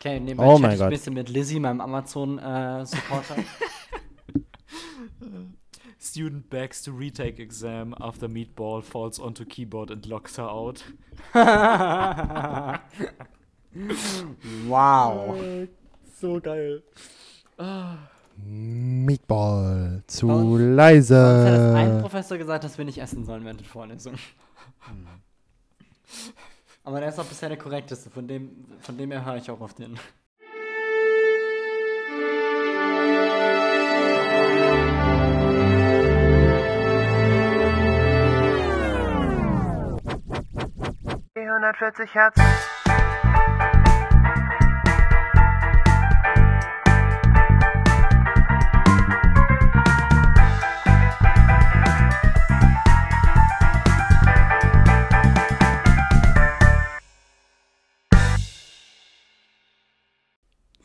Okay, nebenbei Oh mein Gott. ein bisschen mit Lizzie, meinem Amazon-Supporter. Student begs to retake exam after Meatball falls onto keyboard and locks her out. wow. So geil. Meatball. Zu uns- leise. hat ein Professor gesagt, dass wir nicht essen sollen während der Vorlesung. Aber der ist auch bisher der korrekteste, von dem, von dem her höre ich auch auf den. Die 140 Hertz.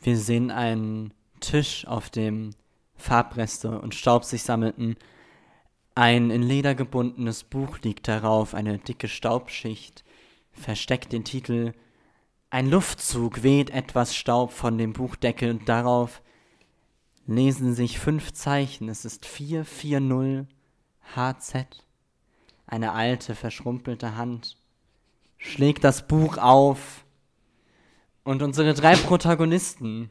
Wir sehen einen Tisch, auf dem Farbreste und Staub sich sammelten. Ein in Leder gebundenes Buch liegt darauf, eine dicke Staubschicht versteckt den Titel. Ein Luftzug weht etwas Staub von dem Buchdeckel und darauf lesen sich fünf Zeichen. Es ist 440 HZ. Eine alte, verschrumpelte Hand schlägt das Buch auf und unsere drei Protagonisten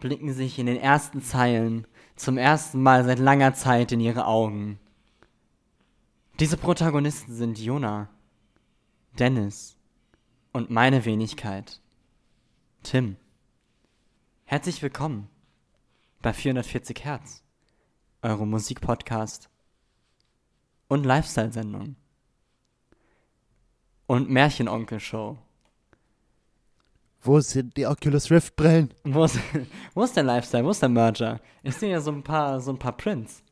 blicken sich in den ersten Zeilen zum ersten Mal seit langer Zeit in ihre Augen. Diese Protagonisten sind Jona, Dennis und meine Wenigkeit, Tim. Herzlich willkommen bei 440 Hertz, eurem Musikpodcast und Lifestyle-Sendung und Märchenonkel-Show. Wo sind die Oculus Rift Brillen? Wo ist, wo ist der Lifestyle? Wo ist der Merger? Ich sehe ja so ein paar, so ein paar Prints.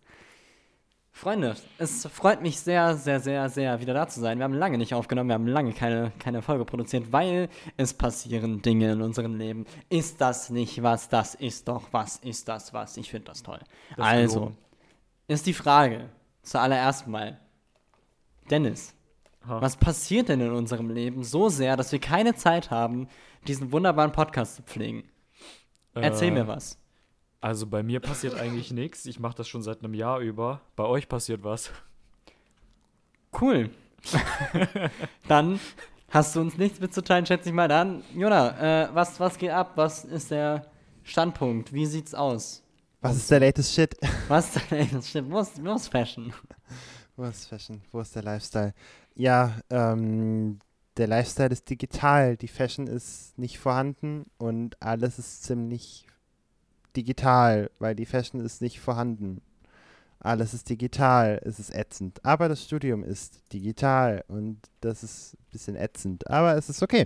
Freunde, es freut mich sehr, sehr, sehr, sehr, wieder da zu sein. Wir haben lange nicht aufgenommen, wir haben lange keine, keine Folge produziert, weil es passieren Dinge in unserem Leben. Ist das nicht was? Das ist doch was. Ist das was? Ich finde das toll. ist also, gelogen. ist die Frage zuallererst mal, Dennis, Ha. was passiert denn in unserem Leben so sehr, dass wir keine Zeit haben, diesen wunderbaren Podcast zu pflegen? Erzähl Äh, mir was. Also bei mir passiert eigentlich nichts. Ich mache das schon seit einem Jahr über. Bei euch passiert was. Cool. Dann hast du uns nichts mitzuteilen, schätze ich mal. Dann, Jona, äh, was, was geht ab? Was ist der Standpunkt? Wie sieht's aus? Was ist der latest Shit? Was ey, das stimmt. Wo ist, wo ist Fashion? Wo ist Fashion? Wo ist der Lifestyle? Ja, ähm, der Lifestyle ist digital. Die Fashion ist nicht vorhanden und alles ist ziemlich digital, weil die Fashion ist nicht vorhanden. Alles ist digital, es ist ätzend. Aber das Studium ist digital und das ist ein bisschen ätzend. Aber es ist okay.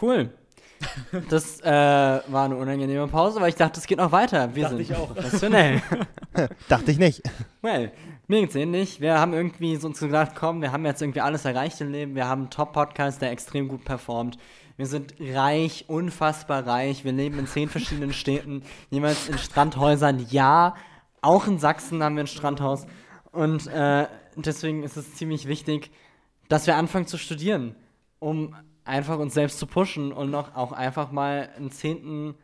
Cool. Das äh, war eine unangenehme Pause, weil ich dachte, es geht noch weiter. Wir Dachte sind ich auch. professionell. Dachte ich nicht. Well, mir geht's ähnlich. Wir haben irgendwie so uns gedacht, komm, wir haben jetzt irgendwie alles erreicht im Leben. Wir haben einen Top-Podcast, der extrem gut performt. Wir sind reich, unfassbar reich. Wir leben in zehn verschiedenen Städten, jeweils in Strandhäusern. Ja, auch in Sachsen haben wir ein Strandhaus. Und äh, deswegen ist es ziemlich wichtig, dass wir anfangen zu studieren, um einfach uns selbst zu pushen und noch auch einfach mal einen zehnten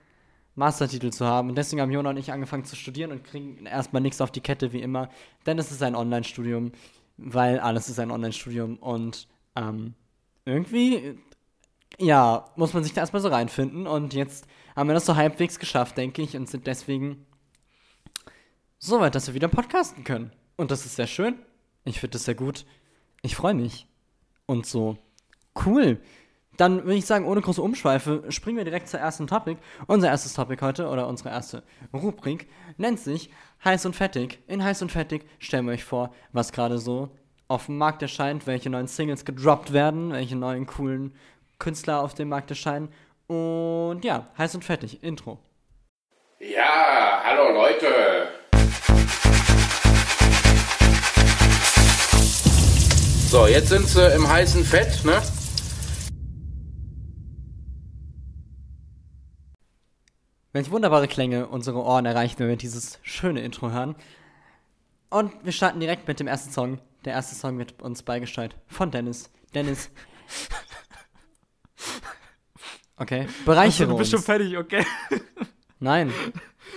Mastertitel zu haben. Und deswegen haben Jona und ich angefangen zu studieren und kriegen erstmal nichts auf die Kette, wie immer. Denn es ist ein Online-Studium, weil alles ist ein Online-Studium. Und ähm, irgendwie, ja, muss man sich da erstmal so reinfinden. Und jetzt haben wir das so halbwegs geschafft, denke ich, und sind deswegen so weit, dass wir wieder podcasten können. Und das ist sehr schön. Ich finde das sehr gut. Ich freue mich. Und so. Cool. Dann würde ich sagen, ohne große Umschweife, springen wir direkt zur ersten Topic. Unser erstes Topic heute, oder unsere erste Rubrik, nennt sich Heiß und Fettig. In Heiß und Fettig stellen wir euch vor, was gerade so auf dem Markt erscheint, welche neuen Singles gedroppt werden, welche neuen coolen Künstler auf dem Markt erscheinen. Und ja, Heiß und Fettig, Intro. Ja, hallo Leute. So, jetzt sind sie im heißen Fett, ne? Welche wunderbare Klänge unsere Ohren erreichen, wenn wir dieses schöne Intro hören. Und wir starten direkt mit dem ersten Song. Der erste Song wird uns beigesteuert von Dennis. Dennis, Okay. Achso, Bereichere du bist schon uns. fertig, okay. Nein.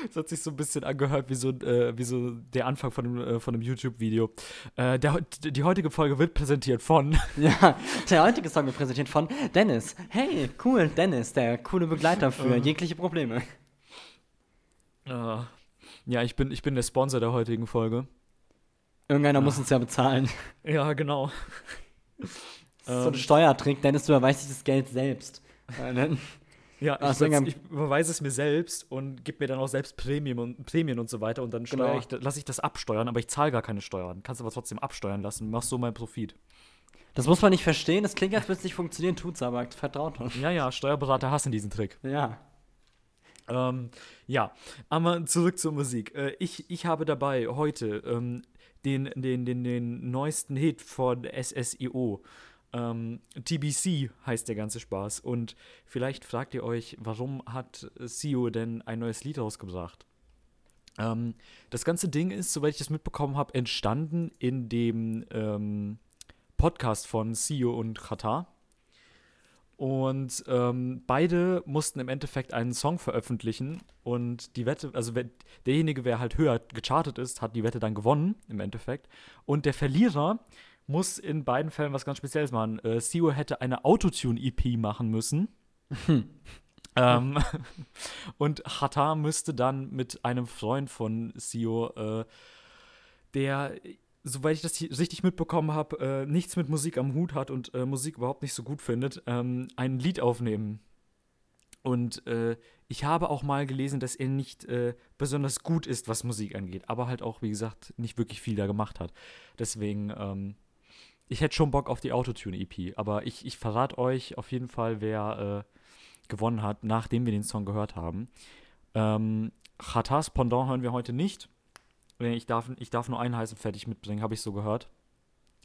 Das hat sich so ein bisschen angehört wie so, äh, wie so der Anfang von einem, äh, von einem YouTube-Video. Äh, der, die heutige Folge wird präsentiert von. Ja, der heutige Song wird präsentiert von Dennis. Hey, cool, Dennis, der coole Begleiter für Ähm. jegliche Probleme. Äh, ja, ich bin, ich bin der Sponsor der heutigen Folge. Irgendeiner muss uns ja bezahlen. Ja, genau. So Ähm. ein Steuertrick, Dennis, du erweist dich das Geld selbst. Ja, ich, ich überweise es mir selbst und gebe mir dann auch selbst Prämien und, Prämien und so weiter und dann Genau. ich, lasse ich das absteuern, aber ich zahle gar keine Steuern. Kannst aber trotzdem absteuern lassen, machst so meinen Profit. Das muss man nicht verstehen, das klingt, als würde es nicht funktionieren, tut's aber. Vertraut uns. Ja, ja, Steuerberater hassen diesen Trick. Ja. Ähm, ja, aber zurück zur Musik. Äh, ich, ich habe dabei heute ähm, den, den, den, den neuesten Hit von SSIO. Ähm, TBC heißt der ganze Spaß. Und vielleicht fragt ihr euch, warum hat Sio denn ein neues Lied rausgebracht? Ähm, das ganze Ding ist, soweit ich das mitbekommen habe, entstanden in dem ähm, Podcast von Sio und Qatar. Und ähm, beide mussten im Endeffekt einen Song veröffentlichen und die Wette, also derjenige, wer halt höher gechartet ist, hat die Wette dann gewonnen im Endeffekt. Und der Verlierer muss in beiden Fällen was ganz Spezielles machen. Äh, Sio hätte eine Autotune-EP machen müssen. ähm, und Hatta müsste dann mit einem Freund von Sio, äh, der soweit ich das richtig mitbekommen habe, äh, nichts mit Musik am Hut hat und äh, Musik überhaupt nicht so gut findet, ähm, ein Lied aufnehmen. Und äh, ich habe auch mal gelesen, dass er nicht äh, besonders gut ist, was Musik angeht, aber halt auch, wie gesagt, nicht wirklich viel da gemacht hat. Deswegen, ähm, ich hätte schon Bock auf die Autotune-EP, aber ich, ich verrate euch auf jeden Fall, wer äh, gewonnen hat, nachdem wir den Song gehört haben. Ähm, Khatas Pendant hören wir heute nicht. Nee, Ich darf, ich darf nur einen heißen fertig mitbringen, habe ich so gehört.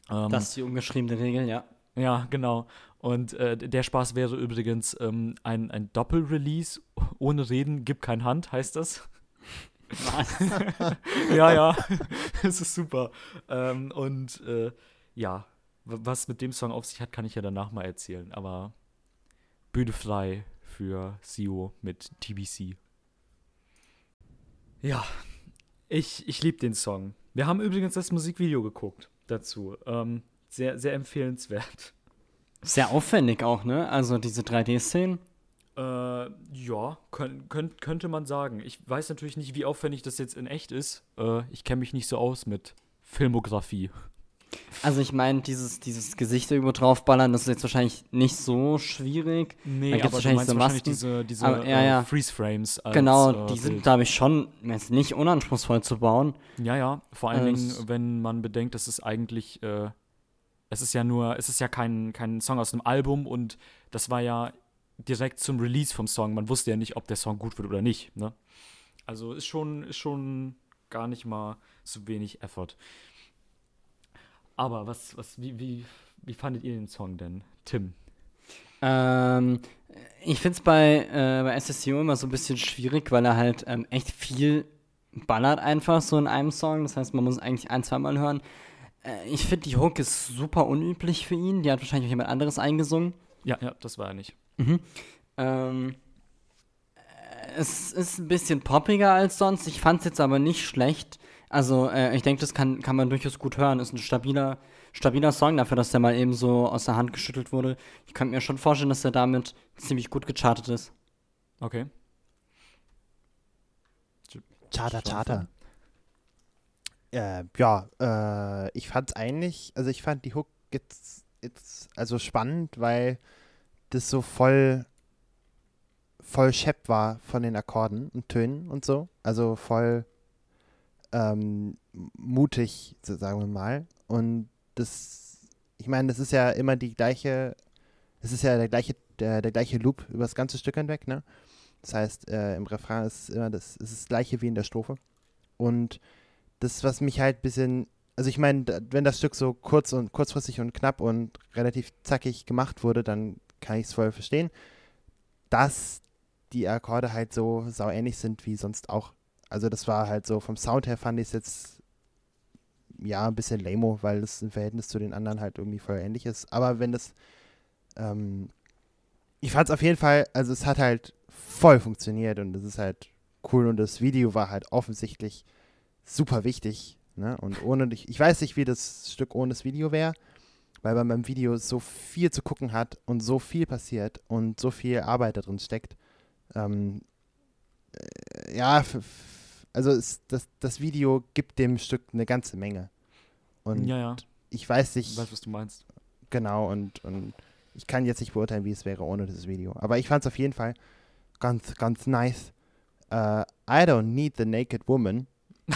Ähm, Das ist die ungeschriebene Regel, ja. ja, genau. Und äh, der Spaß wäre übrigens ähm, ein, ein Doppelrelease ohne Reden, gibt kein Hand, heißt das. Ja, ja, es ist super. Ähm, und äh, ja, was mit dem Song auf sich hat, kann ich ja danach mal erzählen. Aber Bühne frei für Sio mit TBC. Ja, ich, ich liebe den Song. Wir haben übrigens das Musikvideo geguckt dazu. Ähm, sehr, sehr empfehlenswert. Sehr aufwendig auch, ne? Also diese 3D-Szenen. Äh, ja, könnt, könnt, könnte man sagen. Ich weiß natürlich nicht, wie aufwendig das jetzt in echt ist. Äh, ich kenne mich nicht so aus mit Filmografie. Also ich meine, dieses, dieses Gesicht irgendwo draufballern, das ist jetzt wahrscheinlich nicht so schwierig. Nee, Da gibt's aber du wahrscheinlich meinst so wahrscheinlich diese, diese Aber, ja, äh, ja. Freeze-Frames. genau, äh, die sind, glaube ich, schon jetzt nicht unanspruchsvoll zu bauen. Ja, ja. Vor allen Äh, Dingen, wenn man bedenkt, dass es eigentlich, äh, es ist ja nur, es ist ja kein, kein Song aus einem Album und das war ja direkt zum Release vom Song. Man wusste ja nicht, ob der Song gut wird oder nicht. Ne? Also ist schon, ist schon gar nicht mal so wenig Effort. Aber was, was, wie, wie, wie fandet ihr den Song denn, Tim? Ähm, ich finde es bei, äh, bei SSCO immer so ein bisschen schwierig, weil er halt ähm, echt viel ballert einfach so in einem Song. Das heißt, man muss es eigentlich ein, zweimal hören. Äh, ich finde, die Hook ist super unüblich für ihn. Die hat wahrscheinlich auch jemand anderes eingesungen. Ja, ja, das war er nicht. Ähm, äh, es ist ein bisschen poppiger als sonst. Ich fand es jetzt aber nicht schlecht. Also, äh, ich denke, das kann, kann man durchaus gut hören. Ist ein stabiler, stabiler Song dafür, dass der mal eben so aus der Hand geschüttelt wurde. Ich könnte mir schon vorstellen, dass er damit ziemlich gut gechartet ist. Okay. Charter, Charter. Äh, ja, äh, ich fand's eigentlich, also ich fand die Hook jetzt, jetzt also spannend, weil das so voll voll schepp war von den Akkorden und Tönen und so. Also voll ähm, mutig, sagen wir mal. Und das, ich meine, das ist ja immer die gleiche, es ist ja der gleiche, der, der gleiche Loop über das ganze Stück hinweg, ne? Das heißt, äh, im Refrain ist immer das, ist das gleiche wie in der Strophe. Und das, was mich halt ein bisschen, also ich meine, wenn das Stück so kurz und kurzfristig und knapp und relativ zackig gemacht wurde, dann kann ich es voll verstehen, dass die Akkorde halt so sauähnlich sind wie sonst auch. Also das war halt so, vom Sound her fand ich es jetzt ja ein bisschen lame, weil es im Verhältnis zu den anderen halt irgendwie voll ähnlich ist. Aber wenn das ähm, ich fand es auf jeden Fall, also es hat halt voll funktioniert und es ist halt cool und das Video war halt offensichtlich super wichtig. Ne? Und ohne dich, ich weiß nicht, wie das Stück ohne das Video wäre, weil man beim Video so viel zu gucken hat und so viel passiert und so viel Arbeit da drin steckt. Ähm, äh, ja, also es, das, das Video gibt dem Stück eine ganze Menge. Und ja, ja. ich weiß Ich nicht, weiß, was du meinst. genau, und, und ich kann jetzt nicht beurteilen, wie es wäre ohne dieses Video. Aber ich fand es auf jeden Fall ganz, ganz nice. Äh, I don't need the naked woman.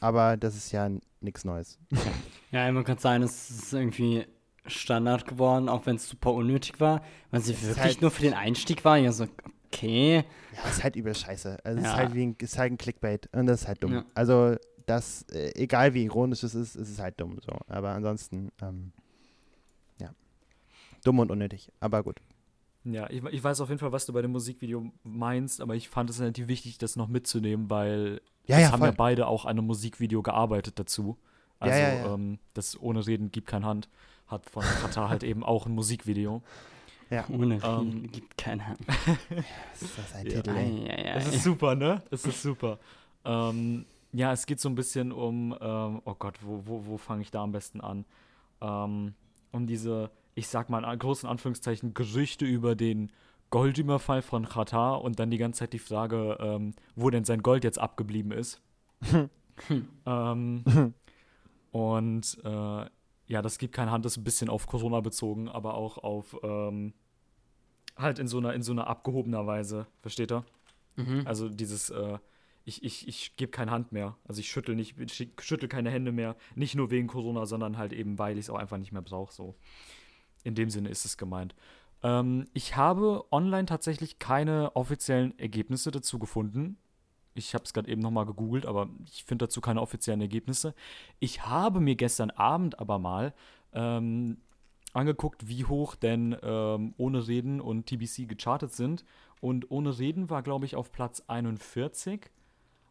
aber das ist ja nichts Neues. Ja, immer kann sein, es ist irgendwie Standard geworden, auch wenn es super unnötig war, weil sie ist wirklich halt- nur für den Einstieg war. Ja, so, okay. Ja, ist halt übel scheiße. Also es Ja. ist halt wie ein, ist halt ein Clickbait und das ist halt dumm. Ja. Also das, äh, egal wie ironisch es ist, ist es halt dumm so. Aber ansonsten, ähm, ja. Dumm und unnötig. Aber gut. Ja, ich, ich weiß auf jeden Fall, was du bei dem Musikvideo meinst, aber ich fand es relativ wichtig, das noch mitzunehmen, weil Ja, es ja, haben voll. ja beide auch an einem Musikvideo gearbeitet dazu. Also Ja, ja, ja. Ähm, das ohne Reden gibt kein Hand hat von Katar halt eben auch ein Musikvideo. Ohne Ähm. Reden gibt kein Hand. Was ist das ein Ja. Titel, ey? Es ist super, ne? Es ist super. Ähm, ja, es geht so ein bisschen um, ähm, oh Gott, wo, wo, wo fange ich da am besten an? Ähm, um diese, ich sag mal in großen Anführungszeichen, Gerüchte über den Goldüberfall von Katar und dann die ganze Zeit die Frage, ähm, wo denn sein Gold jetzt abgeblieben ist. ähm, und äh, ja, das gibt keine Hand, das ist ein bisschen auf Corona bezogen, aber auch auf ähm, halt in so einer, in so einer abgehobener Weise, versteht ihr? Mhm. Also dieses, äh, ich, ich, ich gebe keine Hand mehr. Also ich schüttel nicht, ich schüttel keine Hände mehr. Nicht nur wegen Corona, sondern halt eben, weil ich es auch einfach nicht mehr brauche. So. In dem Sinne ist es gemeint. Ähm, ich habe online tatsächlich keine offiziellen Ergebnisse dazu gefunden. Ich habe es gerade eben nochmal gegoogelt, aber ich finde dazu keine offiziellen Ergebnisse. Ich habe mir gestern Abend aber mal ähm, angeguckt, wie hoch denn ähm, ohne Reden und TBC gechartet sind. Und ohne Reden war, glaube ich, auf Platz 41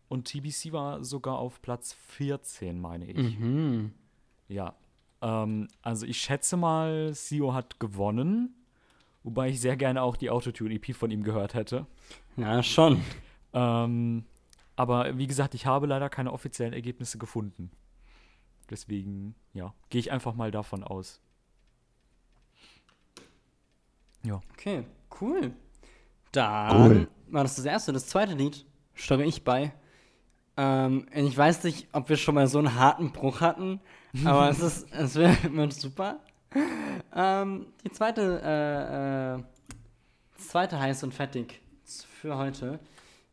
und TBC war sogar auf Platz 14, meine ich. Mhm. Ja. Ähm, also ich schätze mal, Sio hat gewonnen. Wobei ich sehr gerne auch die Autotune-EP von ihm gehört hätte. Ja, schon. Ähm, aber wie gesagt, ich habe leider keine offiziellen Ergebnisse gefunden. Deswegen, ja, gehe ich einfach mal davon aus. Okay, cool. Dann war das das erste. Das zweite Lied steuere ich bei. Ähm, ich weiß nicht, ob wir schon mal so einen harten Bruch hatten, aber es ist, es wird, super. Ähm, die zweite, äh, äh, das zweite heiß und fettig für heute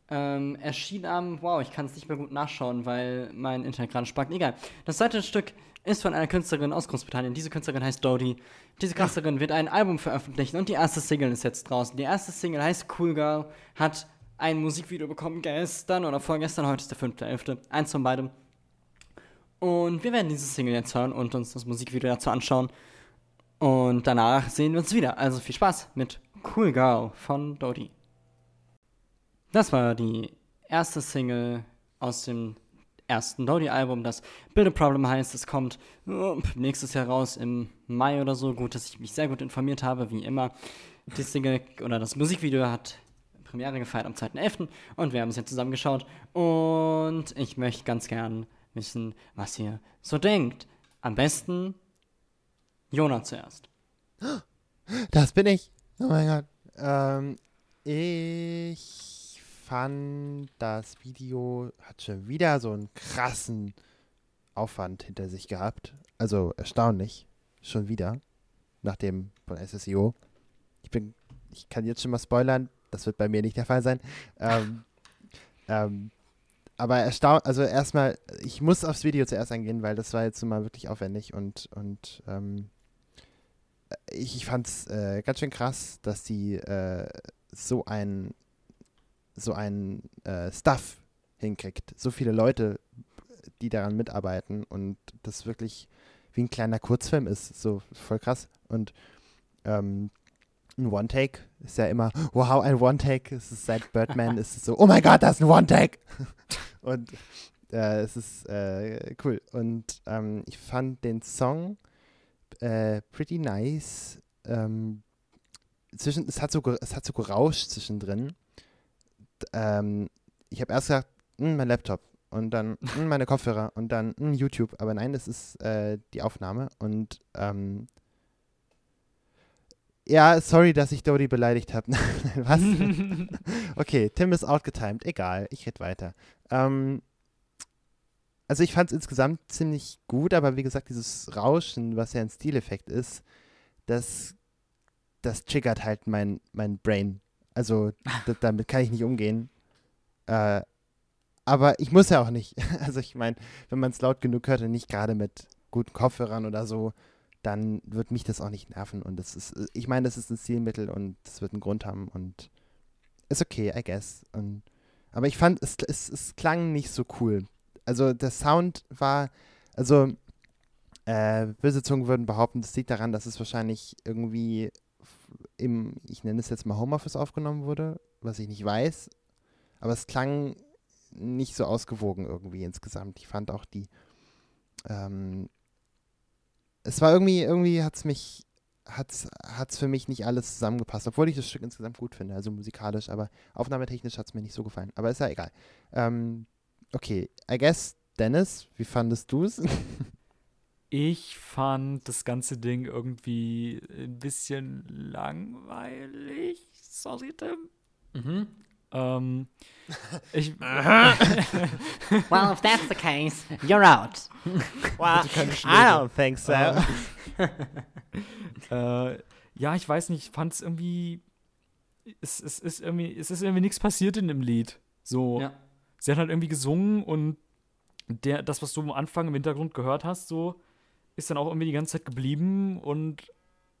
ähm, erschien am, wow, ich kann es nicht mehr gut nachschauen, weil mein Internet gerade spackt. Egal. Das zweite Stück ist von einer Künstlerin aus Großbritannien. Diese Künstlerin heißt Dodie. Diese Künstlerin wird ein Album veröffentlichen und die erste Single ist jetzt draußen. Die erste Single heißt Cool Girl, hat ein Musikvideo bekommen gestern oder vorgestern, heute ist der 5.11. Eins von beidem. Und wir werden diese Single jetzt hören und uns das Musikvideo dazu anschauen. Und danach sehen wir uns wieder. Also viel Spaß mit Cool Girl von Dodie. Das war die erste Single aus dem ersten Dodie-Album, das Build a Problem heißt. Es kommt äh, nächstes Jahr raus im Mai oder so. Gut, dass ich mich sehr gut informiert habe, wie immer. Die Single oder das Musikvideo hat Premiere gefeiert am 2.11. und wir haben es jetzt zusammen geschaut. Und ich möchte ganz gern wissen, was ihr so denkt. Am besten Jona zuerst. Das bin ich. Oh mein Gott. Ähm, ich fand, das Video hat schon wieder so einen krassen Aufwand hinter sich gehabt. Also erstaunlich. Schon wieder. Nach dem von SSIO. Ich bin, ich kann jetzt schon mal spoilern. Das wird bei mir nicht der Fall sein. Ähm, ähm, aber erstaunt, also erstmal, ich muss aufs Video zuerst eingehen, weil das war jetzt mal wirklich aufwendig und, und ähm, ich, ich fand es äh, ganz schön krass, dass die äh, so ein so ein äh, Stuff hinkriegt. So viele Leute, die daran mitarbeiten und das wirklich wie ein kleiner Kurzfilm ist. So voll krass. Und ähm, ein One-Take ist ja immer, wow, ein One-Take. Es ist seit Birdman ist es so, oh mein Gott, das ist ein One-Take. und äh, es ist äh, cool. Und ähm, ich fand den Song äh, pretty nice. Ähm, zwischen, es hat so, es hat so gerauscht zwischendrin. Ähm, ich habe erst gesagt, "Hm, mein Laptop und dann "Hm, meine Kopfhörer und dann "Hm, YouTube, aber nein, das ist äh, die Aufnahme und ähm, ja, sorry, dass ich Dodi beleidigt habe. Was? okay, Tim ist outgetimed. Egal, ich rede weiter. Ähm, also ich fand es insgesamt ziemlich gut, aber wie gesagt, dieses Rauschen, was ja ein Stileffekt ist, das, das triggert halt mein, mein Brain. Also d- damit kann ich nicht umgehen. Äh, aber ich muss ja auch nicht. Also ich meine, wenn man es laut genug hört und nicht gerade mit guten Kopfhörern oder so, dann wird mich das auch nicht nerven. Und das ist, ich meine, das ist ein Stilmittel und das wird einen Grund haben und ist okay, I guess. Und, aber ich fand, es, es, es klang nicht so cool. Also der Sound war, also äh, böse Zungen würden behaupten, das liegt daran, dass es wahrscheinlich irgendwie im, ich nenne es jetzt mal Homeoffice aufgenommen wurde, was ich nicht weiß. Aber es klang nicht so ausgewogen irgendwie insgesamt. Ich fand auch die, ähm, es war irgendwie, irgendwie hat es mich, hat's, hat's für mich nicht alles zusammengepasst, obwohl ich das Stück insgesamt gut finde, also musikalisch, aber aufnahmetechnisch hat es mir nicht so gefallen. Aber ist ja egal. Ähm, okay, I guess, Dennis, wie fandest du es? Ich fand das ganze Ding irgendwie ein bisschen langweilig. Sorry, Tim. Mhm. Ähm, ich, Well, if that's the case, you're out. Wow, I don't think so. äh, ja, ich weiß nicht, ich fand es irgendwie. Es, es, ist irgendwie. es ist irgendwie nichts passiert in dem Lied. So. Ja. Sie hat halt irgendwie gesungen und der, das, was du am Anfang im Hintergrund gehört hast, so, ist dann auch irgendwie die ganze Zeit geblieben und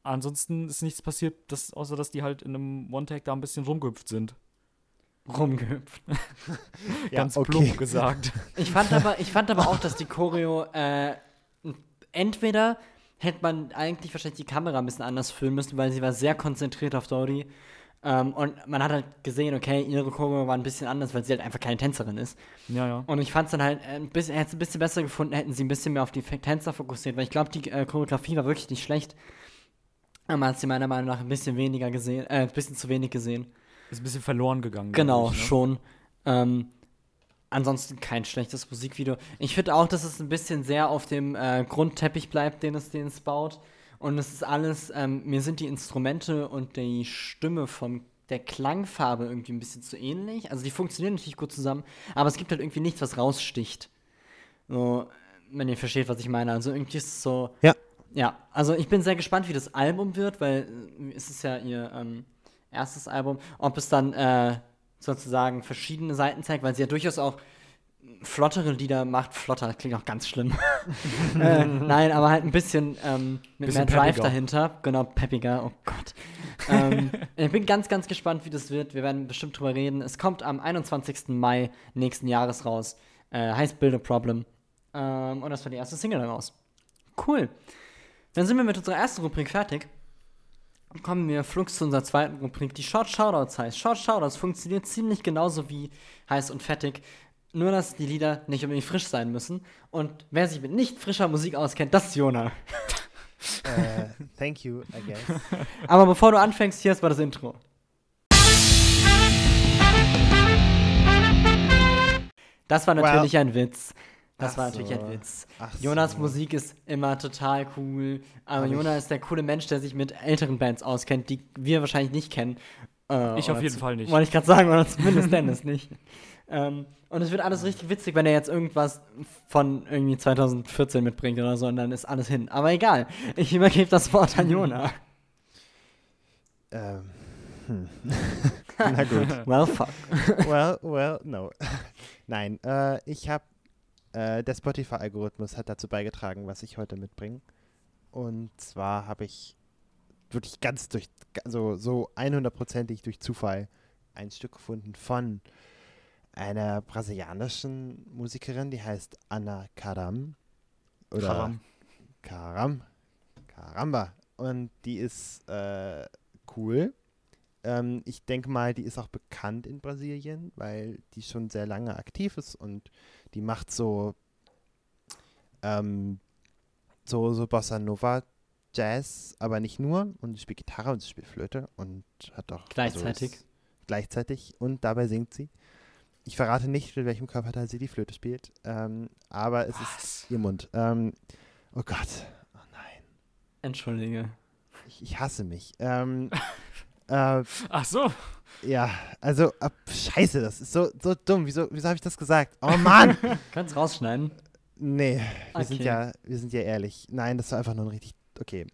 ansonsten ist nichts passiert, dass, außer dass die halt in einem One-Tag da ein bisschen rumgehüpft sind. Rumgehüpft. Ja, Ganz okay. plump gesagt. Ich fand aber, ich fand aber auch, dass die Choreo äh, entweder hätte man eigentlich wahrscheinlich die Kamera ein bisschen anders filmen müssen, weil sie war sehr konzentriert auf Dodi. Ähm, und man hat halt gesehen, okay, ihre Choreo war ein bisschen anders, weil sie halt einfach keine Tänzerin ist. Ja, ja. Und ich fand es dann halt äh, ein bisschen, hätte es ein bisschen besser gefunden, hätten sie ein bisschen mehr auf die Tänzer fokussiert, weil ich glaube, die äh, Choreografie war wirklich nicht schlecht. Aber man hat sie meiner Meinung nach ein bisschen weniger gesehen, äh, ein bisschen zu wenig gesehen. Ist ein bisschen verloren gegangen. Genau, ich, ne? schon. Ähm, ansonsten kein schlechtes Musikvideo. Ich finde auch, dass es ein bisschen sehr auf dem äh, Grundteppich bleibt, den es, den es baut. Und es ist alles, ähm, mir sind die Instrumente und die Stimme von der Klangfarbe irgendwie ein bisschen zu ähnlich. Also die funktionieren natürlich gut zusammen, aber es gibt halt irgendwie nichts, was raussticht. So, wenn ihr versteht, was ich meine. Also irgendwie ist es so. Ja. Ja, also ich bin sehr gespannt, wie das Album wird, weil äh, es ist ja ihr ähm, erstes Album, ob es dann äh, sozusagen verschiedene Seiten zeigt, weil sie ja durchaus auch flottere Lieder macht. Flotter klingt auch ganz schlimm. äh, nein, aber halt ein bisschen ähm, mit Bisschen mehr Drive peppiger. dahinter. Genau, peppiger, oh Gott. ähm, ich bin ganz, ganz gespannt, wie das wird. Wir werden bestimmt drüber reden. Es kommt am 21. Mai nächsten Jahres raus. Äh, heißt Build a Problem. Ähm, und das war die erste Single daraus. Cool. Dann sind wir mit unserer ersten Rubrik fertig. Kommen wir flugs zu unserer zweiten Rubrik, die Short Shoutouts heißt. Short Shoutouts funktioniert ziemlich genauso wie heiß und fettig. Nur, dass die Lieder nicht unbedingt frisch sein müssen. Und wer sich mit nicht frischer Musik auskennt, das ist Jona. äh, thank you, I guess. Aber bevor du anfängst, hier ist mal das Intro. Das war natürlich ein Witz. Das Ach war natürlich so. ein Witz. Ach Jonas so. Musik ist immer total cool. Aber Hab Jonas ist der coole Mensch, der sich mit älteren Bands auskennt, die wir wahrscheinlich nicht kennen. Äh, Ich auf jeden Fall nicht. Wollte ich gerade sagen, oder zumindest Dennis nicht. Ähm, und es wird alles richtig witzig, wenn er jetzt irgendwas von irgendwie 2014 mitbringt oder so, und dann ist alles hin. Aber egal, ich übergebe das Wort an Jona. Ähm, hm. Na gut. Well, fuck. well, well, no. Nein, äh, ich habe, äh, der Spotify-Algorithmus hat dazu beigetragen, was ich heute mitbringe. Und zwar habe ich wirklich ganz durch, also so 100%ig durch Zufall ein Stück gefunden von einer brasilianischen Musikerin, die heißt Ana Karam. Oder Karam. Karam. Karamba. Und die ist äh, cool. Ähm, ich denke mal, die ist auch bekannt in Brasilien, weil die schon sehr lange aktiv ist und die macht so ähm, so, so Bossa Nova Jazz, aber nicht nur. Und sie spielt Gitarre und sie spielt Flöte und hat auch. Gleichzeitig. Also gleichzeitig und dabei singt sie. Ich verrate nicht, mit welchem Körperteil sie die Flöte spielt, ähm, aber es ist ihr Mund. Ähm, oh Gott. Oh nein. Entschuldige. Ich, ich hasse mich. Ähm, äh, Ach so. ja, also, äh, scheiße, das ist so, so dumm. Wieso, wieso habe ich das gesagt? Oh Mann! Kannst rausschneiden. Nee, wir sind Okay. ja, wir sind ja ehrlich. Nein, das war einfach nur ein richtig. Okay.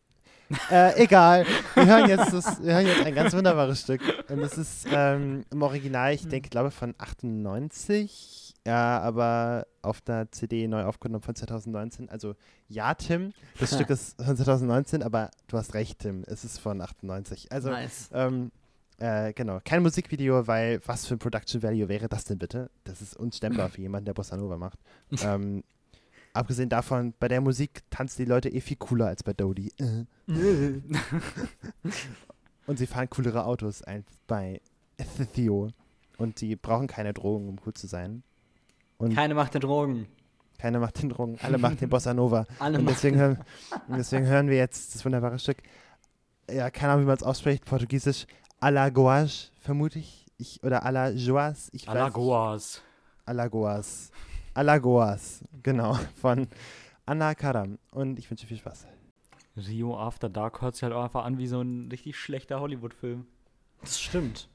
Äh, egal. Wir hören, jetzt das, wir hören jetzt ein ganz wunderbares Stück. Und es ist ähm, im Original, ich denke, glaube von 98. Ja, aber auf der CD neu aufgenommen von 2019. Also ja, Tim, das Stück ist von 2019, aber du hast recht, Tim. Es ist von 98. Also nice. ähm, äh, genau, kein Musikvideo, weil was für ein Production Value wäre das denn bitte? Das ist unstemmbar für jemanden, der Bossa Nova macht. ähm, abgesehen davon, bei der Musik tanzen die Leute eh viel cooler als bei Dodie. Und sie fahren coolere Autos als bei Theo. Und sie brauchen keine Drogen, um cool zu sein. Und Keine Macht der Drogen. keiner macht den Drogen, alle machen den Bossa Nova. Alle Und machen. deswegen hören, und deswegen hören wir jetzt das wunderbare Stück. Ja, keine Ahnung, wie man es ausspricht. Portugiesisch. Alagoas, vermute ich. ich oder Alagoas. Alagoas. Alagoas. Alagoas. Genau. Von Anna Karam. Und ich wünsche viel Spaß. Rio After Dark hört sich halt auch einfach an wie so ein richtig schlechter Hollywood-Film. Das stimmt.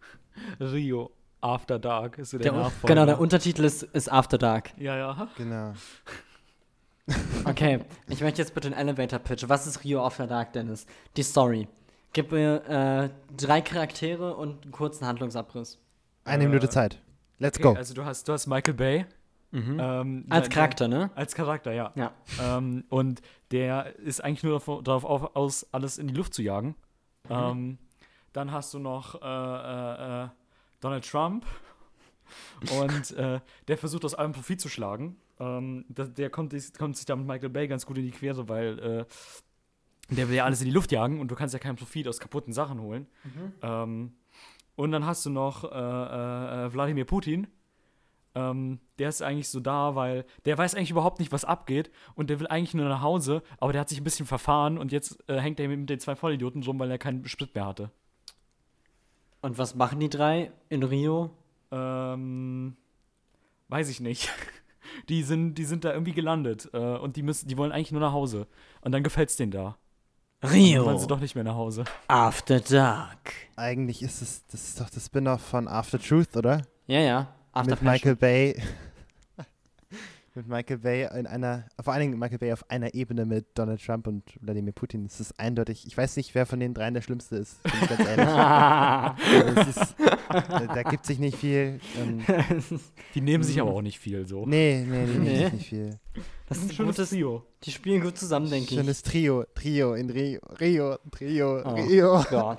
Rio After Dark ist so der, Der, Nachfolger. genau, der Untertitel ist, ist After Dark. Ja, ja. Genau. Okay, ich möchte jetzt bitte einen Elevator-Pitch. Was ist Rio After Dark, Dennis? Die Story. Gib mir äh, drei Charaktere und einen kurzen Handlungsabriss. Eine Äh, Minute Zeit. Let's Okay, go. also du hast, du hast Michael Bay. Mhm. Ähm, Als der- Charakter, ne? Als Charakter, ja. Ja. Ähm, und der ist eigentlich nur darauf, darauf auf, aus, alles in die Luft zu jagen. Mhm. Ähm, dann hast du noch äh, äh, äh, Donald Trump. Und äh, der versucht aus allem Profit zu schlagen. Ähm, der der kommt, kommt sich da mit Michael Bay ganz gut in die Quere, weil äh, der will ja alles in die Luft jagen und du kannst ja keinen Profit aus kaputten Sachen holen. Ähm, und dann hast du noch äh, Wladimir Putin. Ähm, der ist eigentlich so da, weil der weiß eigentlich überhaupt nicht, was abgeht und der will eigentlich nur nach Hause, aber der hat sich ein bisschen verfahren und jetzt äh, hängt er mit den zwei Vollidioten rum, weil er keinen Sprit mehr hatte. Und was machen die drei in Rio? Ähm, weiß ich nicht. Die sind, die sind da irgendwie gelandet äh, und die müssen, die wollen eigentlich nur nach Hause. Und dann gefällt's denen da. Dann Rio wollen sie doch nicht mehr nach Hause. After Dark. Eigentlich ist es, das ist doch das Spin-off von After Truth, oder? Ja, ja. After mit Michael Bay. mit Michael Bay in einer, vor allen Dingen Michael Bay auf einer Ebene mit Donald Trump und Wladimir Putin. Das ist eindeutig. Ich weiß nicht, wer von den dreien der Schlimmste ist. Bin ich ganz ehrlich. Also es ist, da, da gibt sich nicht viel. Ähm, Die nehmen sich aber auch nicht viel so. nee, nee, nee, nee, Nee. nicht viel. Das ist ein Schönes gutes, Trio. die spielen gut zusammen, denke ich. Schönes Trio, Trio in Rio, Rio, Trio, Oh. Rio. Gott.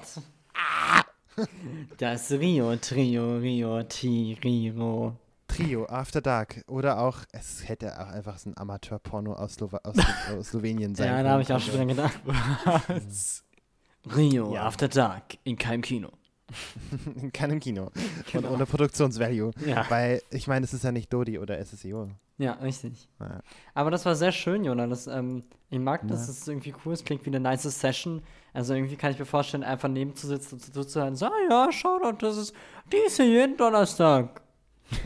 Das Rio, Trio, Rio, Ti, Rio. Trio, After Dark. Oder auch, es hätte auch einfach so ein Amateur-Porno aus, Slowa aus, aus Slowenien sein Ja, können. da habe ich auch schon dran gedacht. Rio, Ja. After Dark, in keinem Kino. In keinem Kino. Genau. Und ohne Produktionsvalue. Ja. Weil, ich meine, es ist ja nicht Dodi oder SSIO. Ja, richtig. Ja. Aber das war sehr schön, Jona. Das, ähm, ich mag das, Ja. das ist irgendwie cool. Es klingt wie eine nice Session. Also irgendwie kann ich mir vorstellen, einfach neben zu sitzen und zuzuhören. So, ah ja, schau doch, das ist diese jeden Donnerstag.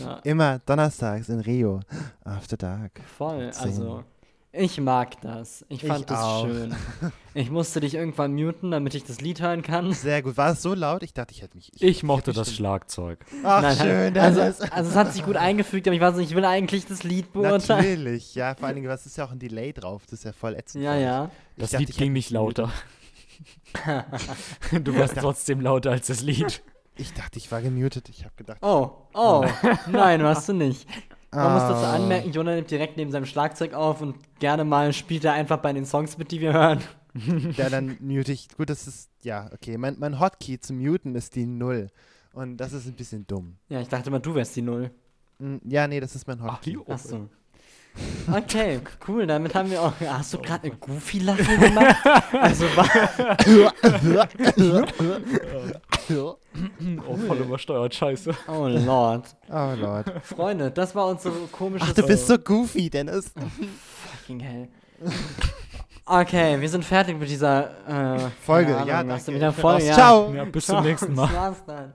ja, Immer donnerstags in Rio. After Dark. voll. Also, ich mag das. Ich Ich fand das auch. schön. Ich musste dich irgendwann muten, damit ich das Lied hören kann. Sehr gut. War es so laut? Ich dachte, ich hätte mich. Ich mochte hätte mich das Schlagzeug. Ach, Nein, schön. also, das also, es hat sich gut eingefügt, aber ich weiß nicht, ich will eigentlich das Lied beurteilen. Natürlich. Ja, vor allen Dingen, was ist ja auch ein Delay drauf. Das ist ja voll ätzend. Ja, ja. Das dachte, Lied ich ging nicht lauter. du warst trotzdem lauter als das Lied. Ich dachte, ich war gemutet. Ich habe gedacht. Oh, oh, nein, warst du nicht. Man muss dazu ah, anmerken, Jonah nimmt direkt neben seinem Schlagzeug auf und gerne mal spielt er einfach bei den Songs mit, die wir hören. Ja, dann mute ich. Gut, das ist. Ja, okay. Mein, mein Hotkey zum Muten ist die Null. Und das ist ein bisschen dumm. Ja, ich dachte mal, du wärst die Null. Mm, Ja, nee, das ist mein Ach, Hotkey. jo. Achso. Okay, cool, damit haben wir auch. Hast du gerade eine Goofy-Lache gemacht? Also war. Oh, voll übersteuert, scheiße. Oh Lord. Oh Lord. Freunde, das war unsere komische. Ach, du bist so goofy, Dennis. Fucking hell. Okay, wir sind fertig mit dieser äh, Folge, ja, Ahnung, was danke. mit der Ich bin Folge. Ja. Ciao. Ja, bis Ciao, zum nächsten das Mal. war's dann.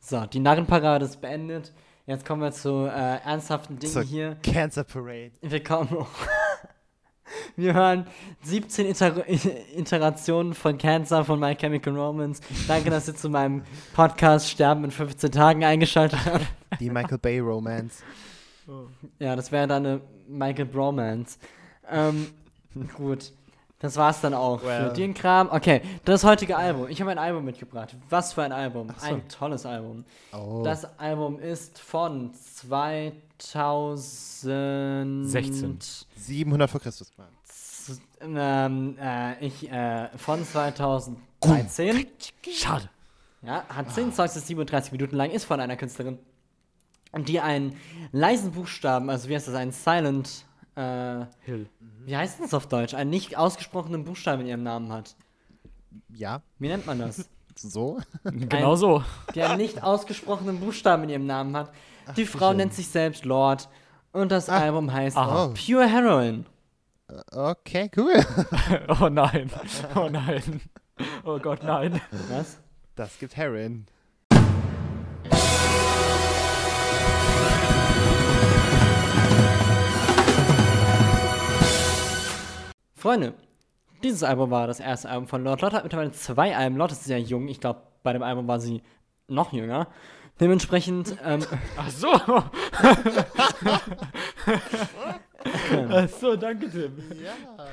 So, die Narrenparade ist beendet. Jetzt kommen wir zu äh, ernsthaften Dingen Zur hier. Cancer Parade. Wir kommen. Wir hören 17 Iter Iterationen von Cancer von My Chemical Romance. Danke, dass ihr zu meinem Podcast Sterben in 15 Tagen eingeschaltet habt. Die Michael Bay Romance. Ja, das wäre dann eine Michael Bromance. Ähm, gut. Das war's dann auch Well. für den Kram. Okay, das heutige Album. Ich habe ein Album mitgebracht. Was für ein Album? so. Ein tolles Album. Oh. Das Album ist von 2016. 16. 700 vor Christus. Ähm, äh, ich, äh, von 2013. Schade. Ja, hat 10 Songs, ist 37 Minuten lang, ist von einer Künstlerin. Und die einen leisen Buchstaben, also wie heißt das, einen Silent, äh, Hill. wie heißt das auf Deutsch? Einen nicht ausgesprochenen Buchstaben in ihrem Namen hat. Ja, Wie nennt man das? so. Genau so. Die einen nicht ausgesprochenen Buchstaben in ihrem Namen hat. Die Frau schön. nennt sich selbst Lord. Und das Album heißt Aha. Pure Heroin. Okay, cool. Oh nein. Oh nein. Oh Gott, nein. Was? Das gibt Heroin. Freunde, dieses Album war das erste Album von Lord. Lord hat mittlerweile zwei Alben. Lord ist sehr jung. Ich glaube, bei dem Album war sie noch jünger. Dementsprechend, ähm, Ach so. Ach so, danke, Tim.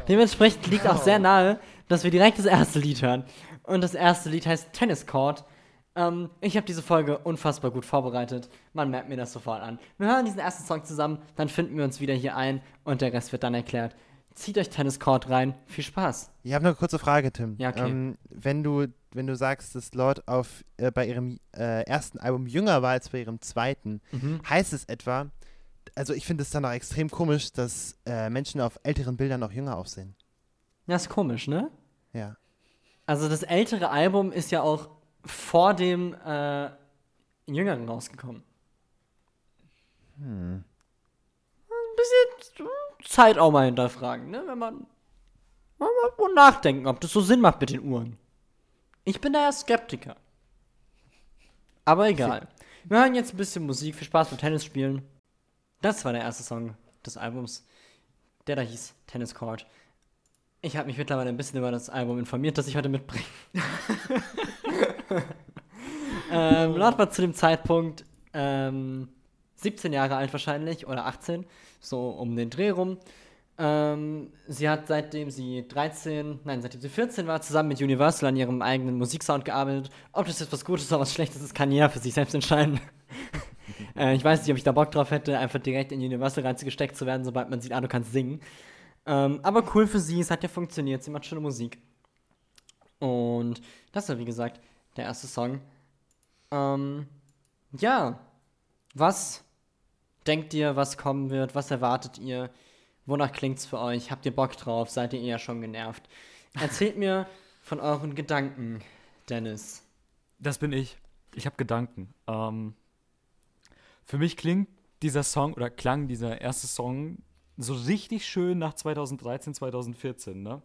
dementsprechend liegt auch sehr nahe, dass wir direkt das erste Lied hören. Und das erste Lied heißt Tennis Court. Ähm, ich habe diese Folge unfassbar gut vorbereitet. Man merkt mir das sofort an. Wir hören diesen ersten Song zusammen, dann finden wir uns wieder hier ein und der Rest wird dann erklärt. Zieht euch Tennis Court rein. Viel Spaß. Ich habe noch eine kurze Frage, Tim. Ja, okay. Ähm, wenn, du, wenn du sagst, dass Lord auf, äh, bei ihrem äh, ersten Album jünger war als bei ihrem zweiten, Mhm. heißt es etwa, also ich finde es dann auch extrem komisch, dass äh, Menschen auf älteren Bildern noch jünger aussehen. Das ist komisch, ne? Ja. Also das ältere Album ist ja auch vor dem äh, jüngeren rausgekommen. Hm. Ein bisschen Zeit auch mal hinterfragen, ne? Wenn man mal nachdenken, ob das so Sinn macht mit den Uhren. Ich bin da ja Skeptiker. Aber egal. Wir hören jetzt ein bisschen Musik. Viel Spaß beim Tennis spielen. Das war der erste Song des Albums. Der da hieß Tennis Court. Ich habe mich mittlerweile ein bisschen über das Album informiert, das ich heute mitbringe. ähm, Lord war zu dem Zeitpunkt ähm, 17 Jahre alt wahrscheinlich oder 18, so um den Dreh rum. Ähm, sie hat seitdem sie 13, nein, seitdem sie 14 war, zusammen mit Universal an ihrem eigenen Musiksound gearbeitet. Ob das jetzt was Gutes oder was Schlechtes ist, kann jeder für sich selbst entscheiden. äh, ich weiß nicht, ob ich da Bock drauf hätte, einfach direkt in Universal reingesteckt zu werden, sobald man sieht, ah, du kannst singen. Ähm, aber cool für sie, es hat ja funktioniert, sie macht schöne Musik. Und das war, wie gesagt, der erste Song. Ähm, ja, was denkt ihr, was kommen wird? Was erwartet ihr? Wonach klingt's für euch? Habt ihr Bock drauf? Seid ihr eher schon genervt? Erzählt mir von euren Gedanken, Dennis. Das bin ich. Ich habe Gedanken. Ähm, für mich klingt dieser Song oder klang dieser erste Song so richtig schön nach 2013, 2014, ne?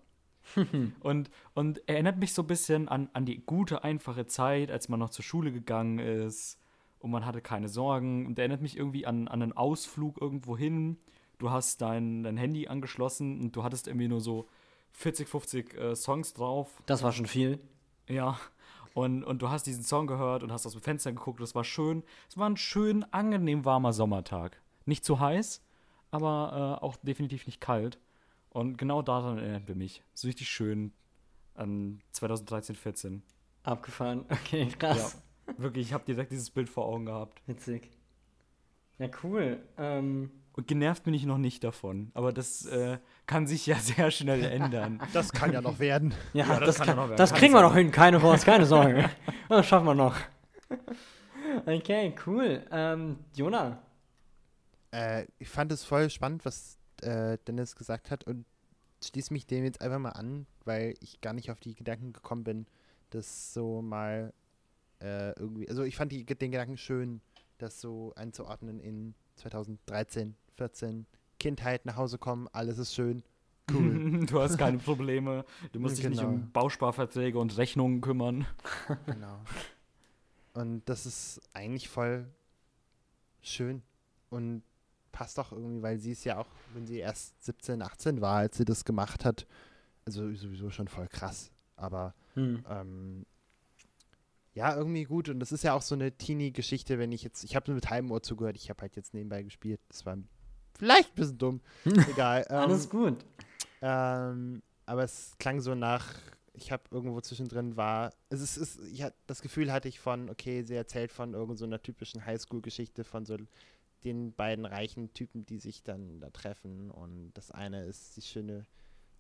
und, und erinnert mich so ein bisschen an, an die gute, einfache Zeit, als man noch zur Schule gegangen ist und man hatte keine Sorgen. Und erinnert mich irgendwie an, an einen Ausflug irgendwo hin. Du hast dein, dein Handy angeschlossen und du hattest irgendwie nur so 40, 50 äh, Songs drauf. Das war schon viel. Ja. Und, und du hast diesen Song gehört und hast aus dem Fenster geguckt. Das war schön. Es war ein schön, angenehm warmer Sommertag. Nicht zu heiß, aber äh, auch definitiv nicht kalt. Und genau daran erinnert wir mich. So richtig schön an 2013, 14. Abgefahren. Okay, krass. Wirklich, ich habe direkt dieses Bild vor Augen gehabt. Witzig. Ja, cool. Ähm, Und genervt bin ich noch nicht davon. Aber das äh, kann sich ja sehr schnell ändern. Das kann ja noch werden. ja, Ja, das, das kann kann, ja noch werden. das kriegen wir noch hin, keine Chance, keine Sorge. Das schaffen wir noch. Okay, cool. Ähm, Jona, Äh, ich fand es voll spannend, was äh, Dennis gesagt hat und schließe mich dem jetzt einfach mal an, weil ich gar nicht auf die Gedanken gekommen bin, das so mal äh, irgendwie, also ich fand die, den Gedanken schön, das so einzuordnen in 2013, 14 Kindheit nach Hause kommen, alles ist schön. du hast keine Probleme. Du musst dich nicht Genau. um Bausparverträge und Rechnungen kümmern. Genau. Und das ist eigentlich voll schön und passt auch irgendwie, weil sie ist ja auch, wenn sie erst 17, 18 war, als sie das gemacht hat, also sowieso schon voll krass. Aber Hm. ähm, ja, irgendwie gut. Und das ist ja auch so eine Teenie-Geschichte, wenn ich jetzt, ich habe nur mit halbem Ohr zugehört, ich habe halt jetzt nebenbei gespielt. Das war vielleicht ein bisschen dumm. Egal. Ähm, Alles gut. ähm, aber es klang so nach, ich habe irgendwo zwischendrin war, es ist, es, ich hat, das Gefühl hatte ich von, okay, sie erzählt von irgendeiner so einer typischen Highschool-Geschichte von so den beiden reichen Typen, die sich dann da treffen und das eine ist die schöne,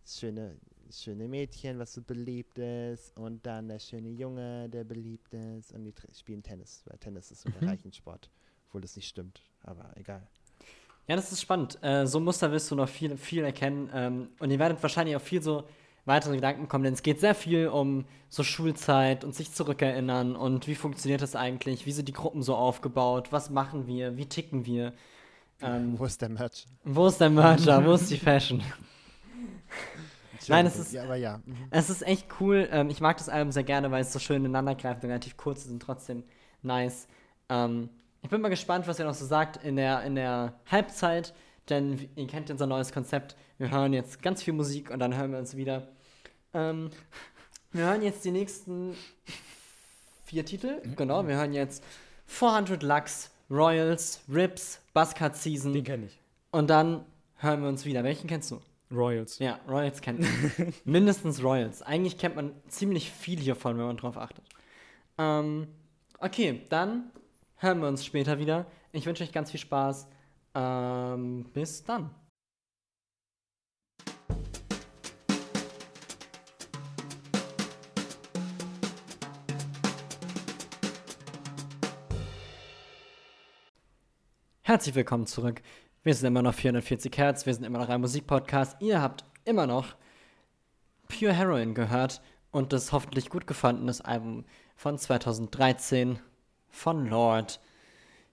schöne, schöne Mädchen, was so beliebt ist und dann der schöne Junge, der beliebt ist und die spielen Tennis, weil Tennis ist so der Mhm. reichen Sport, obwohl das nicht stimmt, aber egal. Ja, das ist spannend. Äh, so Muster wirst du noch viel, viel erkennen. Ähm, und ihr werdet wahrscheinlich auch viel so weitere Gedanken kommen, denn es geht sehr viel um so Schulzeit und sich zurückerinnern und wie funktioniert das eigentlich, wie sind die Gruppen so aufgebaut, was machen wir, wie ticken wir, ähm, Wo ist der Merch? wo ist der Merger, wo ist die Fashion. Nein, es ist- Ja, aber ja. mhm. Es ist echt cool. Ähm, ich mag das Album sehr gerne, weil es so schön ineinander greift und relativ kurz ist und trotzdem nice. Ähm, ich bin mal gespannt, was ihr noch so sagt in der, in der Halbzeit, denn ihr kennt unser neues Konzept. Wir hören jetzt ganz viel Musik und dann hören wir uns wieder. Ähm, wir hören jetzt die nächsten vier Titel. Genau, wir hören jetzt 400 Lux, Royals, Rips, Buzzcut Season kenne ich. und dann hören wir uns wieder. Welchen kennst du? Royals. Ja, Royals kennt man. Mindestens Royals. Eigentlich kennt man ziemlich viel hiervon, wenn man drauf achtet. Ähm, okay, dann hören wir uns später wieder. Ich wünsche euch ganz viel Spaß. Ähm, bis dann. Herzlich willkommen zurück. Wir sind immer noch 440 Hertz, wir sind immer noch ein Musikpodcast. Ihr habt immer noch Pure Heroin gehört und das hoffentlich gut gefundenes Album von 2013 von Lord.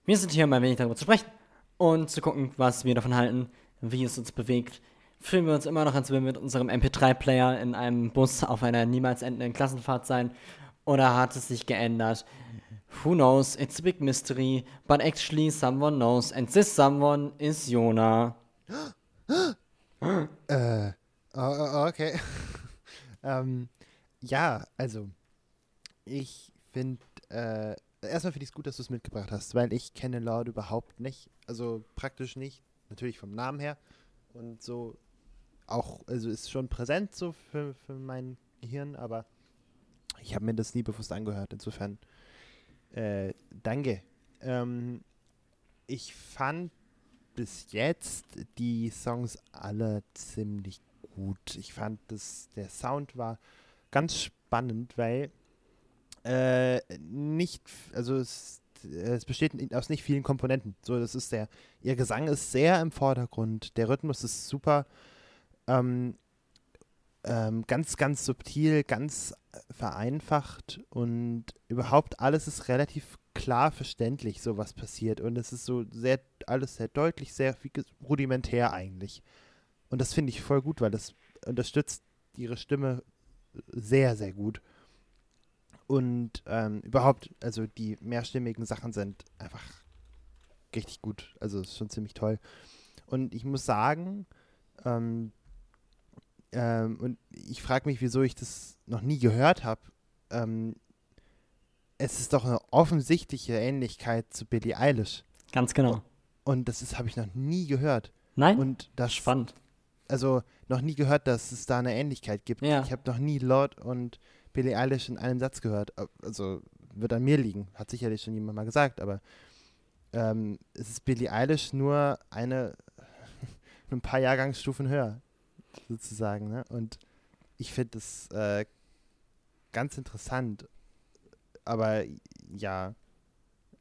Wir sind hier, um ein wenig darüber zu sprechen und zu gucken, was wir davon halten, wie es uns bewegt. Fühlen wir uns immer noch, als würden wir mit unserem MP3-Player in einem Bus auf einer niemals endenden Klassenfahrt sein? Oder hat es sich geändert? Who knows? It's a big mystery, but actually someone knows, and this someone is Jonah. Äh, oh, oh, okay. ähm, ja, also, ich finde, äh, erstmal finde ich es gut, dass du es mitgebracht hast, weil ich kenne Lord überhaupt nicht. Also praktisch nicht. Natürlich vom Namen her. Und so auch, also ist schon präsent so für, für mein Gehirn, aber ich habe mir das nie bewusst angehört. Insofern, äh, danke. Ähm, ich fand bis jetzt die Songs alle ziemlich gut. Ich fand, dass der Sound war ganz spannend, weil äh, nicht, also es, es besteht aus nicht vielen Komponenten. So, das ist der, ihr Gesang ist sehr im Vordergrund, der Rhythmus ist super, ähm, ähm, ganz, ganz subtil, ganz vereinfacht und überhaupt alles ist relativ klar verständlich, so was passiert. Und es ist so sehr, alles sehr deutlich, sehr rudimentär eigentlich. Und das finde ich voll gut, weil das unterstützt ihre Stimme sehr, sehr gut. Und ähm, überhaupt, also die mehrstimmigen Sachen sind einfach richtig gut. Also ist schon ziemlich toll. Und ich muss sagen, ähm, ähm, und ich frage mich, wieso ich das noch nie gehört habe. Ähm, es ist doch eine offensichtliche Ähnlichkeit zu Billie Eilish. Ganz genau. Und das ist habe ich noch nie gehört. Nein? Und das Spannend. also noch nie gehört, dass es da eine Ähnlichkeit gibt. Ja. Ich habe noch nie Lord und Billie Eilish in einem Satz gehört. Ab- Also wird an mir liegen, hat sicherlich schon jemand mal gesagt, aber ähm, es ist Billie Eilish nur eine ein paar Jahrgangsstufen höher, sozusagen. Ne? Und ich finde das äh, ganz interessant. Aber ja,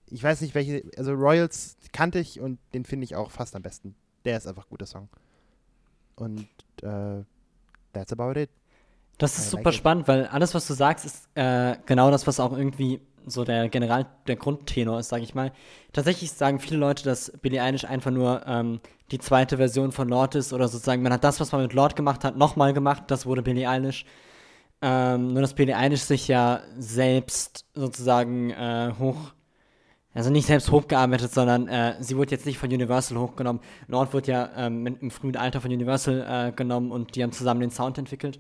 ich weiß nicht, welche, also Royals kannte ich und den finde ich auch fast am besten. Der ist einfach ein guter Song. Und äh, that's about it. Das ist I super spannend, weil alles, was du sagst, ist äh, genau das, was auch irgendwie so der General, der Grundtenor ist, sage ich mal. Tatsächlich sagen viele Leute, dass Billie Eilish einfach nur ähm, die zweite Version von Lord ist oder sozusagen, man hat das, was man mit Lord gemacht hat, nochmal gemacht, das wurde Billie Eilish. Ähm, nur, dass Billie Eilish sich ja selbst sozusagen äh, hoch, also nicht selbst hochgearbeitet, sondern äh, sie wurde jetzt nicht von Universal hochgenommen. Lord wurde ja ähm, im frühen Alter von Universal äh, genommen und die haben zusammen den Sound entwickelt.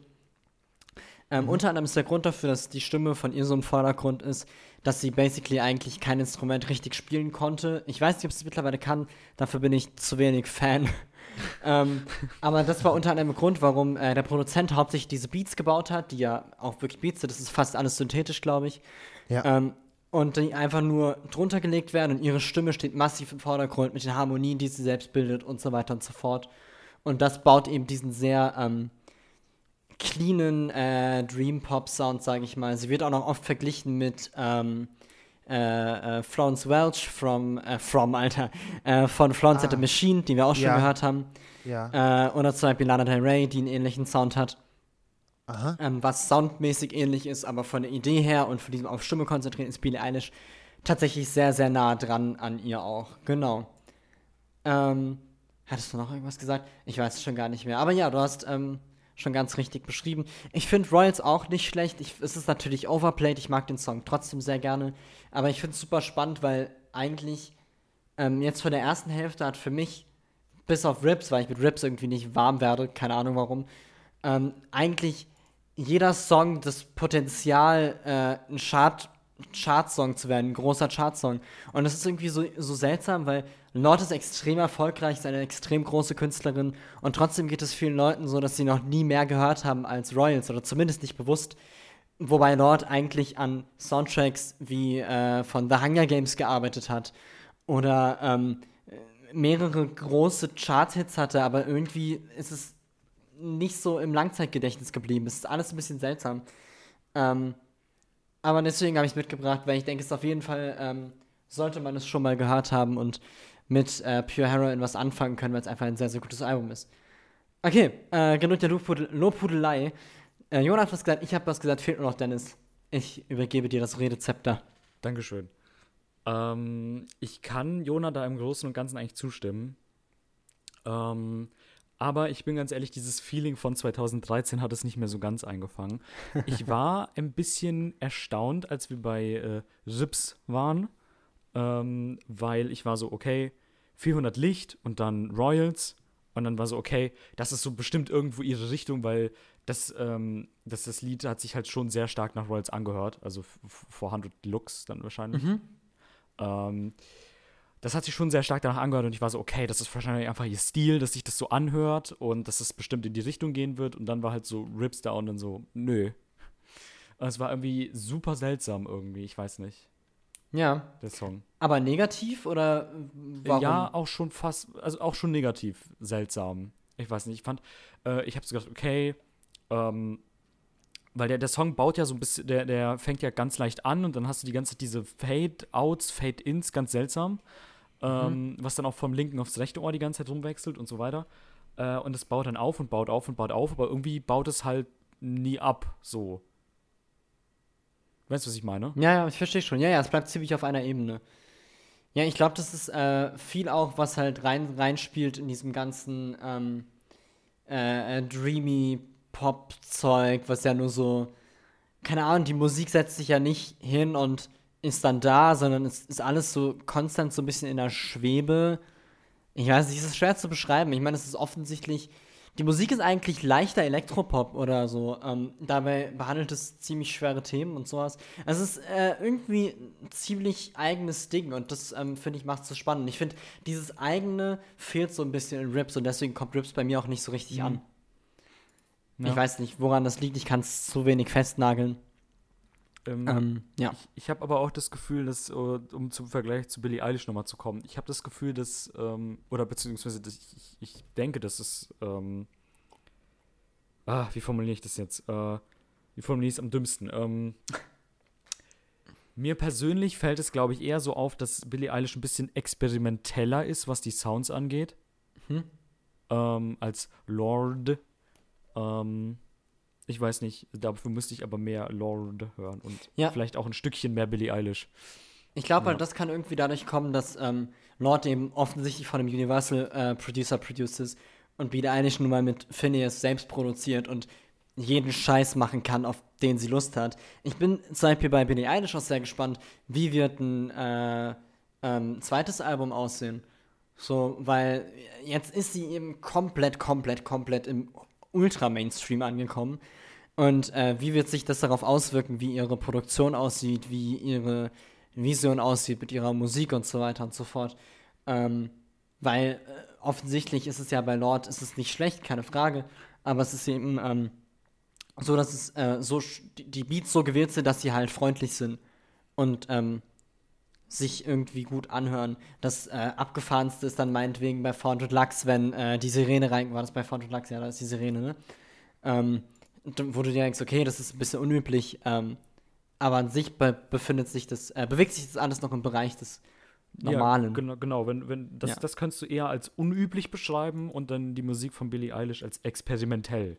Ähm, Unter anderem ist der Grund dafür, dass die Stimme von ihr so im Vordergrund ist, dass sie basically eigentlich kein Instrument richtig spielen konnte. Ich weiß nicht, ob sie es mittlerweile kann, dafür bin ich zu wenig Fan. ähm, aber das war unter anderem der Grund, warum äh, der Produzent hauptsächlich diese Beats gebaut hat, die ja auch wirklich Beats sind. Das ist fast alles synthetisch, glaube ich. Ja. Ähm, und die einfach nur drunter gelegt werden und ihre Stimme steht massiv im Vordergrund mit den Harmonien, die sie selbst bildet und so weiter und so fort. Und das baut eben diesen sehr ähm, cleanen äh, Dream Pop Sound, sage ich mal. Sie wird auch noch oft verglichen mit ähm, äh, äh, Florence Welch from, äh, from, Alter, äh, von Florence and the Machine, die wir auch schon Ja. gehört haben. Ja. Äh, oder zum Beispiel Lana Del Rey, die einen ähnlichen Sound hat. Aha. Ähm, was soundmäßig ähnlich ist, aber von der Idee her und von diesem auf Stimme konzentrieren ist Billie Eilish tatsächlich sehr, sehr nah dran an ihr auch. Genau. Ähm, hattest du noch irgendwas gesagt? Ich weiß es schon gar nicht mehr. Aber ja, du hast ähm, schon ganz richtig beschrieben. Ich finde Royals auch nicht schlecht. Ich, es ist natürlich overplayed. Ich mag den Song trotzdem sehr gerne. Aber ich finde es super spannend, weil eigentlich ähm, jetzt von der ersten Hälfte hat für mich, bis auf Rips, weil ich mit Rips irgendwie nicht warm werde, keine Ahnung warum, ähm, eigentlich jeder Song das Potenzial, äh, ein Chart, Chartsong zu werden, ein großer Chartsong. Und das ist irgendwie so, so seltsam, weil Lord ist extrem erfolgreich, ist eine extrem große Künstlerin und trotzdem geht es vielen Leuten so, dass sie noch nie mehr gehört haben als Royals oder zumindest nicht bewusst. Wobei Lord eigentlich an Soundtracks wie äh, von The Hunger Games gearbeitet hat oder ähm, mehrere große Chart-Hits hatte, aber irgendwie ist es nicht so im Langzeitgedächtnis geblieben. Es ist alles ein bisschen seltsam. Ähm, aber deswegen habe ich es mitgebracht, weil ich denke, es ist auf jeden Fall, ähm, sollte man es schon mal gehört haben und mit äh, Pure Heroin was anfangen können, weil es einfach ein sehr, sehr gutes Album ist. Okay, äh, genug der Lobhudel Lobhudelei. Äh, Jonas hat was gesagt, ich habe was gesagt, fehlt nur noch Dennis. Ich übergebe dir das Redezepter. Dankeschön. Ähm, ich kann Jona da im Großen und Ganzen eigentlich zustimmen. Ähm, aber ich bin ganz ehrlich, dieses Feeling von 2013 hat es nicht mehr so ganz eingefangen. Ich war ein bisschen erstaunt, als wir bei äh, Rips waren, ähm, weil ich war so, okay, 400 Licht und dann Royals und dann war so, okay, das ist so bestimmt irgendwo ihre Richtung, weil das, ähm, das, das Lied hat sich halt schon sehr stark nach Royals angehört, also 400 Looks dann wahrscheinlich. Ähm, das hat sich schon sehr stark danach angehört und ich war so, okay, das ist wahrscheinlich einfach ihr Stil, dass sich das so anhört und dass es bestimmt in die Richtung gehen wird und dann war halt so Rips da und dann so, nö. Und es war irgendwie super seltsam irgendwie, ich weiß nicht, Ja, der Song. aber negativ oder warum? Ja, auch schon fast, also auch schon negativ seltsam. Ich weiß nicht, ich fand, äh, ich habe so gedacht, okay, ähm, weil der, der Song baut ja so ein bisschen, der, der fängt ja ganz leicht an und dann hast du die ganze Zeit diese Fade-Outs, Fade-Ins, ganz seltsam, ähm, was dann auch vom linken aufs rechte Ohr die ganze Zeit rumwechselt und so weiter. Äh, und es baut dann auf und baut auf und baut auf, aber irgendwie baut es halt nie ab, so. Weißt du, was ich meine? Ja, ja, ich verstehe schon. Ja, ja, es bleibt ziemlich auf einer Ebene. Ja, ich glaube, das ist äh, viel auch, was halt rein, reinspielt in diesem ganzen ähm, äh, äh, dreamy Pop-Zeug, was ja nur so, keine Ahnung, die Musik setzt sich ja nicht hin und ist dann da, sondern es ist alles so konstant so ein bisschen in der Schwebe. Ich weiß nicht, es ist schwer zu beschreiben. Ich meine, es ist offensichtlich. Die Musik ist eigentlich leichter Elektropop oder so. Ähm, dabei behandelt es ziemlich schwere Themen und sowas. Es ist äh, irgendwie ein ziemlich eigenes Ding und das, ähm, finde ich, macht es so spannend. Ich finde, dieses eigene fehlt so ein bisschen in Rips und deswegen kommt Rips bei mir auch nicht so richtig an. Ja. Ich weiß nicht, woran das liegt. Ich kann es zu wenig festnageln. Ähm, Ähm, ja. Ich, ich habe aber auch das Gefühl, dass, äh, um zum Vergleich zu Billie Eilish nochmal zu kommen, ich habe das Gefühl, dass, ähm, oder beziehungsweise dass ich, ich denke, dass es, ähm, ah, wie formuliere ich das jetzt? Äh, wie formuliere ich es am dümmsten? Ähm, mir persönlich fällt es, glaube ich, eher so auf, dass Billie Eilish ein bisschen experimenteller ist, was die Sounds angeht, Mhm. ähm, als Lord. Ähm, Ich weiß nicht, dafür müsste ich aber mehr Lord hören und Ja. vielleicht auch ein Stückchen mehr Billie Eilish. Ich glaube Ja. halt, das kann irgendwie dadurch kommen, dass ähm, Lord eben offensichtlich von einem Universal äh, Producer produced ist und Billie Eilish nun mal mit Phineas selbst produziert und jeden Scheiß machen kann, auf den sie Lust hat. Ich bin zum Beispiel bei Billie Eilish auch sehr gespannt, wie wird ein äh, ähm, zweites Album aussehen. So, weil jetzt ist sie eben komplett, komplett, komplett im Ultra-Mainstream angekommen. Und äh, wie wird sich das darauf auswirken, wie ihre Produktion aussieht, wie ihre Vision aussieht mit ihrer Musik und so weiter und so fort. Ähm, weil äh, offensichtlich ist es ja bei Lord, ist es nicht schlecht, keine Frage, aber es ist eben ähm, so, dass es äh, so die Beats so gewählt sind, dass sie halt freundlich sind und ähm, sich irgendwie gut anhören. Das äh, abgefahrenste ist dann meinetwegen bei 400 Lux, wenn äh, die Sirene rein, war das bei 400 Lux? Ja, da ist die Sirene, ne? Ähm, und wo du dir denkst, okay, das ist ein bisschen unüblich, ähm, aber an sich be befindet sich das, äh, bewegt sich das alles noch im Bereich des Normalen. Ja, genau, genau. Wenn, wenn, das, Ja. das kannst du eher als unüblich beschreiben und dann die Musik von Billie Eilish als experimentell.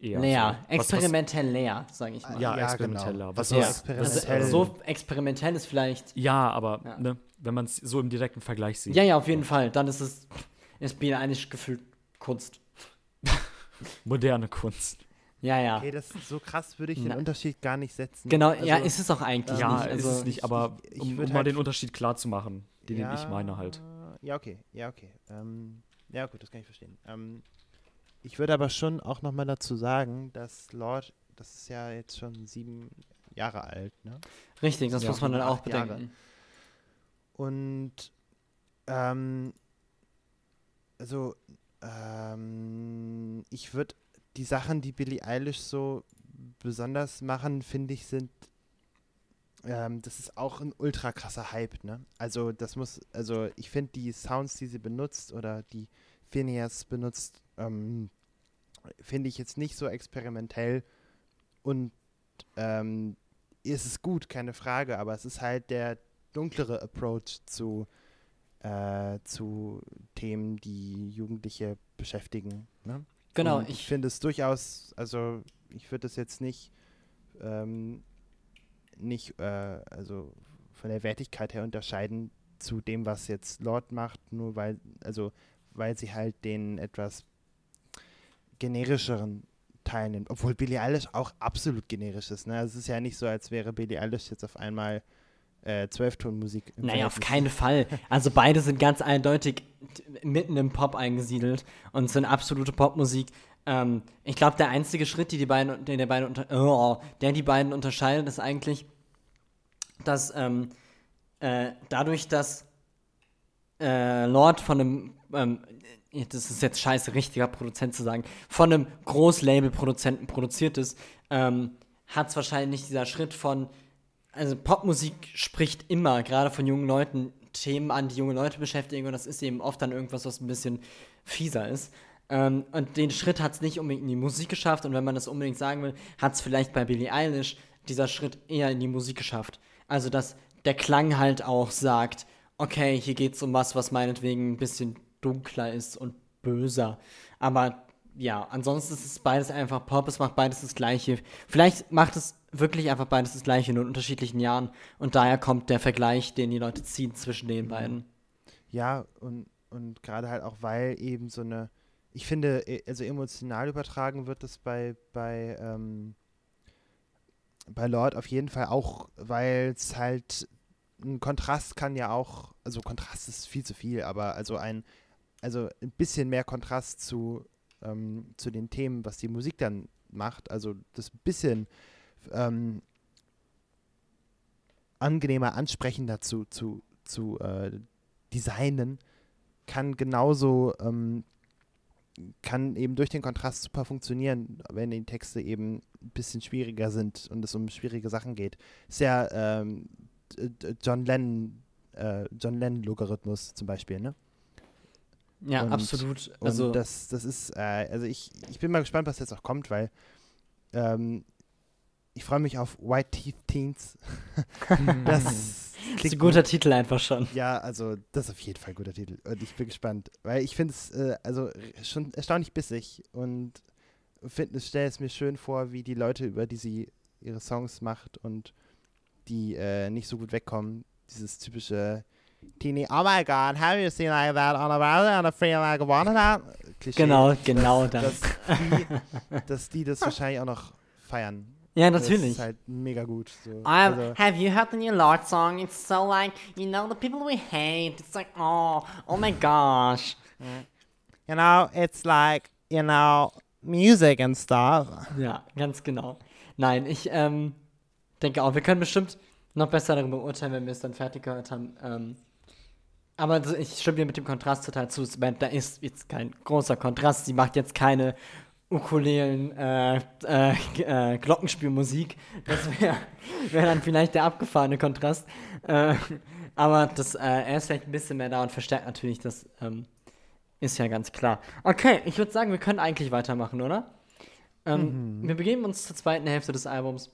Eher leer, so. Was- experimentell leer, sage ich mal. Ja, Ja, experimenteller. genau. Was, Also Ja. was, Also, experimentell. äh, so experimentell ist vielleicht. ja, aber Ja. Ne, wenn man es so im direkten Vergleich sieht. Ja, ja, auf jeden Fall. Dann ist es ist Bier eigentlich gefühlt Kunst. Moderne Kunst. Ja, ja. Okay, das ist so krass, würde ich den Na. Unterschied gar nicht setzen. Genau, Also, ja, ist es auch eigentlich Ja, nicht. ist Also, es nicht, aber ich- ich um, um mal halt- den Unterschied klar zu machen, den, den ich Ja, meine halt. Ja, okay, ja, okay. Ähm, ja, gut, das kann ich verstehen. Ähm, ich würde aber schon auch nochmal dazu sagen, dass Lord, das ist ja jetzt schon sieben Jahre alt, ne? Richtig, das Ja, muss man dann auch Jahre. bedenken. Und ähm, also ähm, ich würde die Sachen, die Billie Eilish so besonders machen, finde ich, sind ähm, das ist auch ein ultra krasser Hype, ne? Also das muss, also ich finde die Sounds, die sie benutzt oder die Phineas benutzt, ähm, finde ich jetzt nicht so experimentell und ähm, ist es gut, keine Frage, aber es ist halt der dunklere Approach zu, äh, zu Themen, die Jugendliche beschäftigen. Ne? Genau, Und ich finde es durchaus, also ich würde das jetzt nicht, ähm, nicht, äh, also von der Wertigkeit her unterscheiden zu dem, was jetzt Lord macht, nur weil, also weil sie halt den etwas generischeren Teil nimmt. Obwohl Billie Eilish auch absolut generisch ist. Ne? Also es ist ja nicht so, als wäre Billie Eilish jetzt auf einmal äh, Zwölftonmusik. naja, auf keinen Fall. Also beide sind ganz eindeutig mitten im Pop eingesiedelt und sind absolute Popmusik. Ähm, ich glaube, der einzige Schritt, die die beiden, den der, beiden unter, oh, der die beiden unterscheidet, ist eigentlich, dass ähm, äh, dadurch, dass äh, Lord von einem, ähm, das ist jetzt scheiße, richtiger Produzent zu sagen, von einem Großlabel-Produzenten produziert ist, ähm, hat es wahrscheinlich dieser Schritt von, also Popmusik spricht immer, gerade von jungen Leuten, Themen an, die junge Leute beschäftigen und das ist eben oft dann irgendwas, was ein bisschen fieser ist. Ähm, und den Schritt hat es nicht unbedingt in die Musik geschafft und wenn man das unbedingt sagen will, hat es vielleicht bei Billie Eilish dieser Schritt eher in die Musik geschafft. Also, dass der Klang halt auch sagt, okay, hier geht es um was, was meinetwegen ein bisschen dunkler ist und böser. Aber ja, ansonsten ist es beides einfach Pop, es macht beides das Gleiche. Vielleicht macht es wirklich einfach beides das Gleiche, nur in unterschiedlichen Jahren. Und daher kommt der Vergleich, den die Leute ziehen zwischen den beiden. Ja, und, und gerade halt auch, weil eben so eine, ich finde, e- also emotional übertragen wird das bei, bei, ähm, bei Lord auf jeden Fall auch, weil es halt ein Kontrast kann ja auch, also Kontrast ist viel zu viel, aber also ein, also ein bisschen mehr Kontrast zu, ähm, zu den Themen, was die Musik dann macht, also das bisschen ähm, angenehmer, ansprechender zu, zu, zu äh, designen, kann genauso, ähm, kann eben durch den Kontrast super funktionieren, wenn die Texte eben ein bisschen schwieriger sind und es um schwierige Sachen geht. Ist ja ähm, John Lennon, äh, John Lennon-Logarithmus zum Beispiel, ne? Ja, Und- absolut. Und Also, das, das ist, äh, also ich, ich bin mal gespannt, was jetzt auch kommt, weil ähm, ich freue mich auf White Teeth Teens. das ist klingt ein guter Titel einfach schon. Ja, also das ist auf jeden Fall ein guter Titel. Und ich bin gespannt. Weil ich finde es äh, also schon erstaunlich bissig und finde, stelle es mir schön vor, wie die Leute, über die sie ihre Songs macht und die äh, nicht so gut wegkommen, dieses typische Teenie, oh my god, have you seen like that on a browser and I feel like wanted that? Klischee. Genau, genau das. Dass die, dass die das wahrscheinlich auch noch feiern. Ja, Das natürlich. ist halt mega gut. So. Um, Also, have you heard the new Lord song? It's so like, you know, the people we hate. It's like, oh, oh my gosh. you know, it's like, you know, music and stuff. Ja, ganz genau. Nein, ich ähm, denke auch, wir können bestimmt noch besser darüber urteilen, wenn wir es dann fertig gehört haben. Ähm, aber ich stimme dir mit dem Kontrast total zu. Samantha ist jetzt kein großer Kontrast. Sie macht jetzt keine Ukulelen, äh, äh, äh, Glockenspielmusik. Das wäre wär dann vielleicht der abgefahrene Kontrast. Äh, aber das, äh, er ist vielleicht ein bisschen mehr da und verstärkt natürlich das, ähm, ist ja ganz klar. Okay, ich würde sagen, wir können eigentlich weitermachen, oder? Ähm, Wir begeben uns zur zweiten Hälfte des Albums.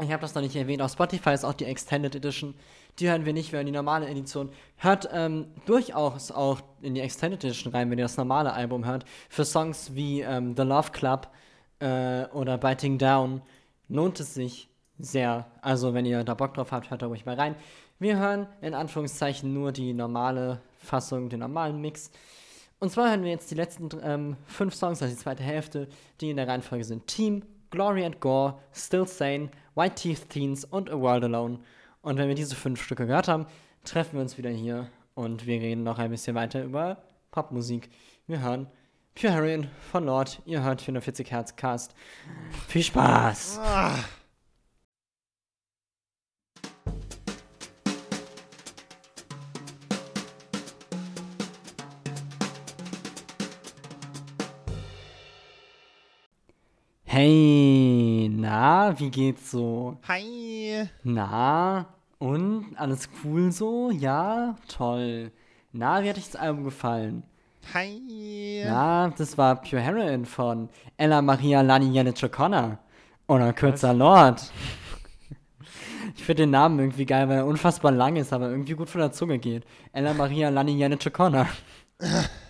Ich habe das noch nicht erwähnt. Auf Spotify ist auch die Extended Edition. Die hören wir nicht, wir hören die normale Edition. Hört ähm, durchaus auch in die Extended Edition rein, wenn ihr das normale Album hört. Für Songs wie ähm, The Love Club äh, oder Biting Down lohnt es sich sehr. Also, wenn ihr da Bock drauf habt, hört da ruhig mal rein. Wir hören in Anführungszeichen nur die normale Fassung, den normalen Mix. Und zwar hören wir jetzt die letzten ähm, fünf Songs, also die zweite Hälfte, die in der Reihenfolge sind Team, Glory and Gore, Still Sane, White Teeth Teens und A World Alone. Und wenn wir diese fünf Stücke gehört haben, treffen wir uns wieder hier und wir reden noch ein bisschen weiter über Popmusik. Wir hören Pure Heroin von Lord, ihr hört 440 Hertz Cast. Viel Spaß! Hey, na, wie geht's so? Hi. Na, und alles cool so? Ja, toll. Na, wie hat euch das Album gefallen? Hi. Na, das war Pure Heroin von Ella Maria Lani Janice O'Connor. Oder kürzer Lord. Ich finde den Namen irgendwie geil, weil er unfassbar lang ist, aber irgendwie gut von der Zunge geht. Ella Maria Lani Janice O'Connor.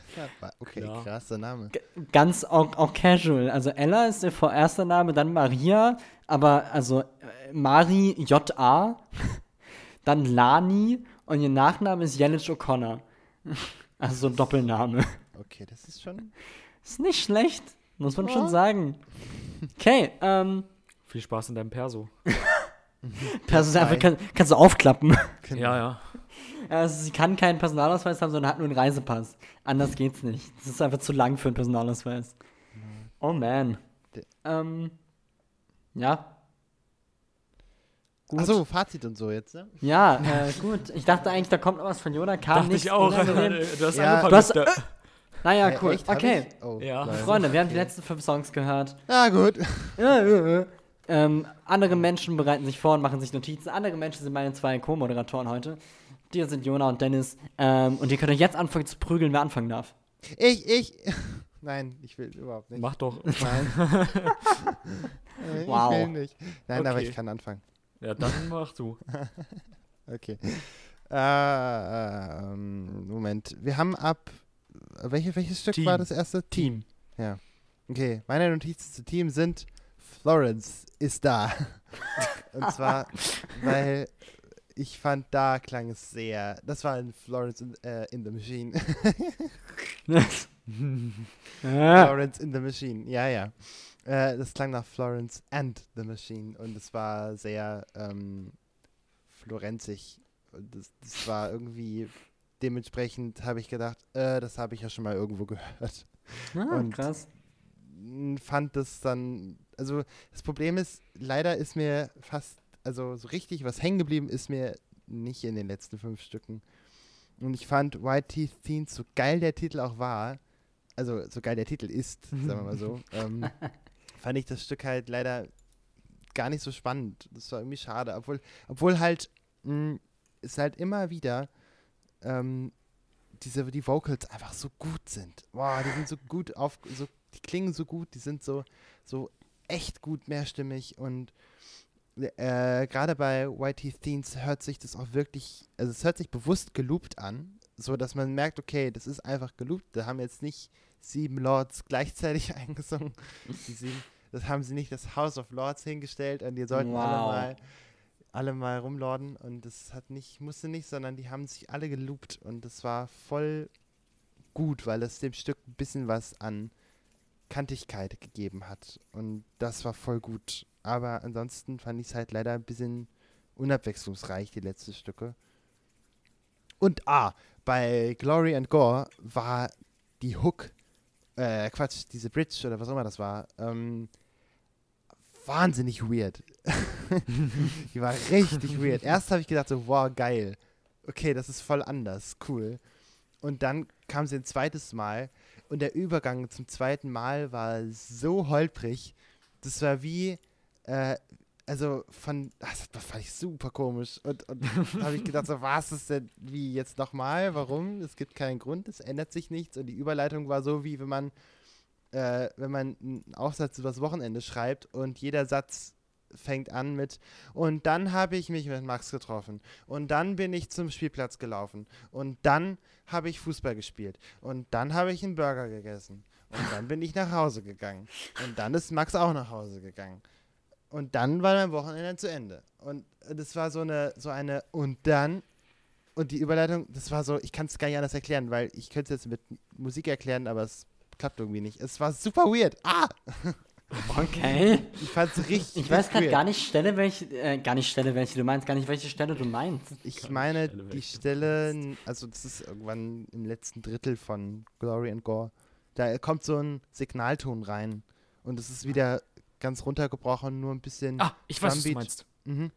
Okay, Klar. krasser Name. Ganz auch, auch casual. Also Ella ist der vorerste Name, dann Maria, aber also äh, Mari J.A., dann Lani und ihr Nachname ist Janice O'Connor. Also so ein Doppelname. Okay, das ist schon. Ist nicht schlecht, muss man schon sagen. Okay, ähm, Viel Spaß in deinem Perso. Perso einfach kann, kannst du aufklappen. Ja, ja. Also sie kann keinen Personalausweis haben, sondern hat nur einen Reisepass. Anders geht's nicht. Das ist einfach zu lang für einen Personalausweis. Oh man. Ähm, ja. Gut. Achso, Fazit und so jetzt, ne? Ja, äh, gut. Ich dachte eigentlich, da kommt noch was von Yoda. Kam Dachte nichts ich auch. unangenehm. Du hast Ja. angefangen Du hast- der- Naja, Äh, cool. echt? Okay. Oh, Ja. Freunde, wir haben die letzten fünf Songs gehört. Ja, gut. Ja, ja, ja. Ähm, andere Menschen bereiten sich vor und machen sich Notizen. Andere Menschen sind meine zwei Co-Moderatoren heute. Die sind Jona und Dennis. Ähm, und ihr könnt euch jetzt anfangen zu prügeln, wer anfangen darf. Ich, ich. Nein, ich will überhaupt nicht. Mach doch. Nein. Wow. Ich will nicht. Nein, aber Okay. ich kann anfangen. Ja, dann mach du. Okay. Äh, ähm, Moment. Wir haben ab. Welche, welches Stück Team. war das erste? Team. Okay, meine Notizen zu Team sind Florence ist da. Und zwar, weil ich fand, da klang es sehr. Das war in Florence in, äh, in the Machine. Florence in the Machine, ja, ja. Äh, das klang nach Florence and the Machine und es war sehr ähm, florenzig. Und das, das war irgendwie, dementsprechend habe ich gedacht, äh, das habe ich ja schon mal irgendwo gehört. Ah, Und- krass. fand das dann, also das Problem ist, leider ist mir fast, also so richtig was hängen geblieben ist mir nicht in den letzten fünf Stücken. Und ich fand White Teeth Teens, so geil der Titel auch war, also so geil der Titel ist, sagen wir mal so, ähm, fand ich das Stück halt leider gar nicht so spannend. Das war irgendwie schade, obwohl, obwohl halt mh, es halt immer wieder ähm, diese, die Vocals einfach so gut sind. Boah, die sind so gut auf, so, die klingen so gut, die sind so, so echt gut mehrstimmig und äh, gerade bei White Teeth Teens hört sich das auch wirklich, also es hört sich bewusst geloopt an, so dass man merkt, okay, das ist einfach geloopt, da haben jetzt nicht sieben Lords gleichzeitig eingesungen. Die sieben, das haben sie nicht das House of Lords hingestellt und die sollten alle Wow. mal alle mal rumlorden und das hat nicht, musste nicht, sondern die haben sich alle geloopt und das war voll gut, weil es dem Stück ein bisschen was an Kantigkeit gegeben hat und das war voll gut. Aber ansonsten fand ich es halt leider ein bisschen unabwechslungsreich, die letzten Stücke. Und ah, bei Glory and Gore war die Hook, äh, Quatsch, diese Bridge oder was auch immer das war, ähm, wahnsinnig weird. die war richtig weird. Erst habe ich gedacht so, wow, geil. Okay, das ist voll anders, cool. Und dann kam sie ein zweites Mal und der Übergang zum zweiten Mal war so holprig. Das war wie, äh, also von, das fand ich super komisch. Und, und habe ich gedacht, so, was ist denn, wie jetzt nochmal? Warum? Es gibt keinen Grund, es ändert sich nichts. Und die Überleitung war so, wie wenn man, äh, wenn man einen Aufsatz übers Wochenende schreibt und jeder Satz fängt an mit und dann habe ich mich mit Max getroffen und dann bin ich zum Spielplatz gelaufen und dann habe ich Fußball gespielt und dann habe ich einen Burger gegessen und dann bin ich nach Hause gegangen und dann ist Max auch nach Hause gegangen und dann war mein Wochenende zu Ende und das war so eine so eine und dann und die Überleitung, das war so, ich kann es gar nicht anders erklären, weil ich könnte es jetzt mit Musik erklären, aber es klappt irgendwie nicht. Es war super weird. Ah! Okay. Ich fand's richtig Ich weiß gerade gar nicht Stelle, welche, äh, gar nicht Stelle, welche du meinst, gar nicht welche Stelle du meinst. Ich meine, Stelle, die Stelle, also das ist irgendwann im letzten Drittel von Glory and Gore, da kommt so ein Signalton rein und es ist wieder ganz runtergebrochen, nur ein bisschen. Ah, ich weiß, was du meinst. Mhm.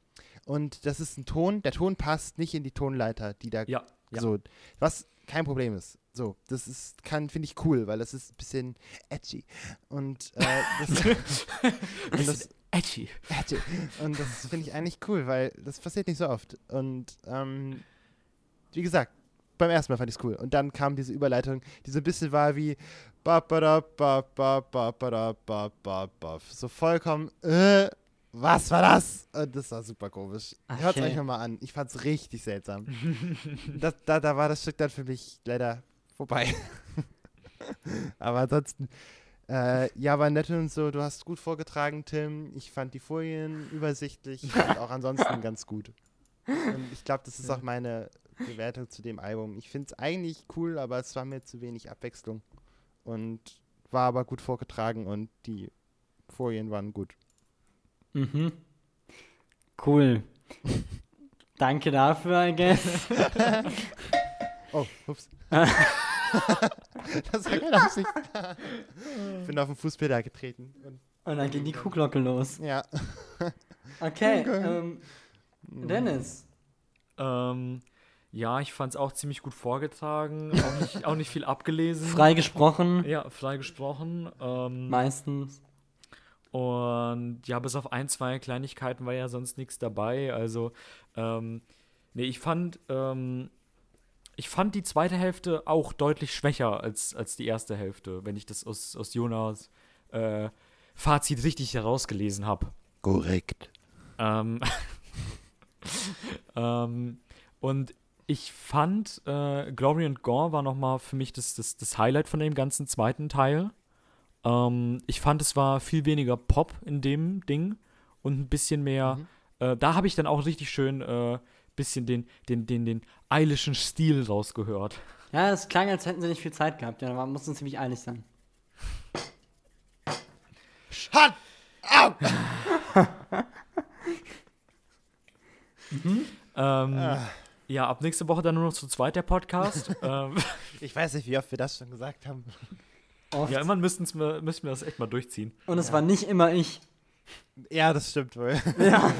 Und das ist ein Ton, der Ton passt nicht in die Tonleiter, die da Ja, ja. so, was kein Problem ist. So, das ist, kann, finde ich cool, weil das ist ein bisschen edgy. Und äh, das, und das, Edgy. Edgy. Und das finde ich eigentlich cool, weil das passiert nicht so oft. Und ähm, wie gesagt, beim ersten Mal fand ich es cool. Und dann kam diese Überleitung, die so ein bisschen war wie. So vollkommen, äh, was war das? Und das war super komisch. Hört es Okay. euch nochmal an. Ich fand es richtig seltsam. das, da, da war das Stück dann für mich leider vorbei. Aber ansonsten, äh, ja, war nett und so. Du hast gut vorgetragen, Tim. Ich fand die Folien übersichtlich und auch ansonsten ganz gut. Und ich glaube, das ist auch meine Bewertung zu dem Album. Ich finde es eigentlich cool, aber es war mir zu wenig Abwechslung. Und war aber gut vorgetragen und die Folien waren gut. Mhm. Cool. Danke dafür, I guess. Oh, ups. das war keine Absicht. ich bin auf den Fußpedal getreten. Und, Und dann ging die Kuhglocke los. ja. Okay, Okay. ähm, Dennis. Ähm, ja, ich fand es auch ziemlich gut vorgetragen. Auch nicht, auch nicht viel abgelesen. Frei gesprochen, Ja, frei gesprochen. Ähm, meistens. Und ja, bis auf ein, zwei Kleinigkeiten war ja sonst nichts dabei. Also, ähm, nee, ich fand, ähm, ich fand die zweite Hälfte auch deutlich schwächer als, als die erste Hälfte, wenn ich das aus, aus Jonas äh, Fazit richtig herausgelesen habe. Korrekt. Ähm, ähm, und ich fand, äh, Glory and Gore war nochmal für mich das, das, das Highlight von dem ganzen zweiten Teil. Ähm, ich fand, es war viel weniger Pop in dem Ding und ein bisschen mehr. Äh, da habe ich dann auch richtig schön äh, bisschen den, den, den, den eilischen Stil rausgehört. Ja, es klang, als hätten sie nicht viel Zeit gehabt. Ja, da mussten ziemlich eilig sein. Hat! Au! Ähm, Ah. Ja, ab nächste Woche dann nur noch zu zweit der Podcast. ähm, Ich weiß nicht, wie oft wir das schon gesagt haben. Oft. ja, irgendwann müssten wir, müssten wir das echt mal durchziehen. Und es war nicht immer ich. Ja, das stimmt wohl. Ja,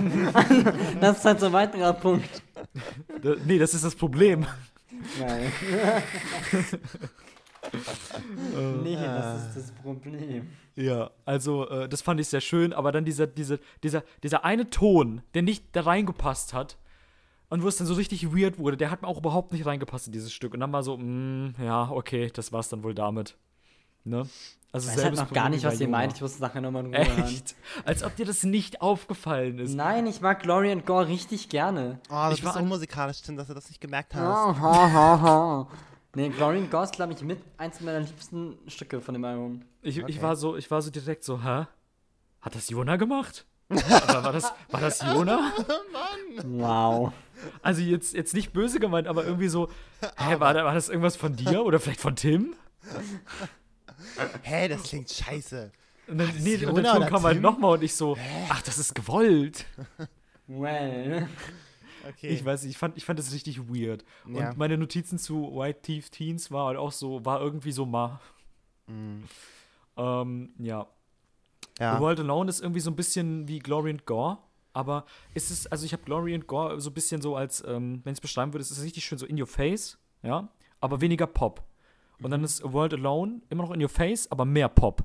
das ist halt so ein weiterer Punkt. Da, nee, das ist das Problem. Nein. nee, das ist das Problem. Ja, also äh, das fand ich sehr schön, aber dann dieser, dieser, dieser, dieser eine Ton, der nicht da reingepasst hat und wo es dann so richtig weird wurde, der hat mir auch überhaupt nicht reingepasst in dieses Stück. Und dann war so, mm, ja, okay, das war's dann wohl damit. Ne? Also Ich weiß halt noch gar nicht, was ihr meint. Ich muss nachher nochmal in Ruhe hören. Echt? Als ob dir das nicht aufgefallen ist. Nein, ich mag Glory and Gore richtig gerne. Oh, das Ich war unmusikalisch, Tim, dass du das nicht gemerkt hast. Ha, ha, ha, ha. Nee, Glory and Gore ist, glaube ich, mit eins meiner liebsten Stücke von dem Album. Ich, Okay. ich, war so, ich war so direkt so, hä? Hat das Jona gemacht? Aber war das, war das Jona? Wow. Also jetzt, jetzt nicht böse gemeint, aber irgendwie so, hä, war, da- war das irgendwas von dir oder vielleicht von Tim? Hä, das klingt scheiße. Und dann, nee, und Jona Ton oder kam halt nochmal und ich so, ach, das ist gewollt. Well. Okay. Ich weiß nicht, ich fand, ich fand das richtig weird. Ja. Und meine Notizen zu White Teeth Teens war halt auch so, war irgendwie so ma. Mhm. Ähm, ja. Ja. The World Alone ist irgendwie so ein bisschen wie Glory and Gore. Aber ist es, also ich habe Glory and Gore so ein bisschen so als, ähm, wenn ich es beschreiben würde, ist es richtig schön so in your face, ja, aber weniger Pop. Und dann ist A World Alone immer noch in your face, aber mehr Pop.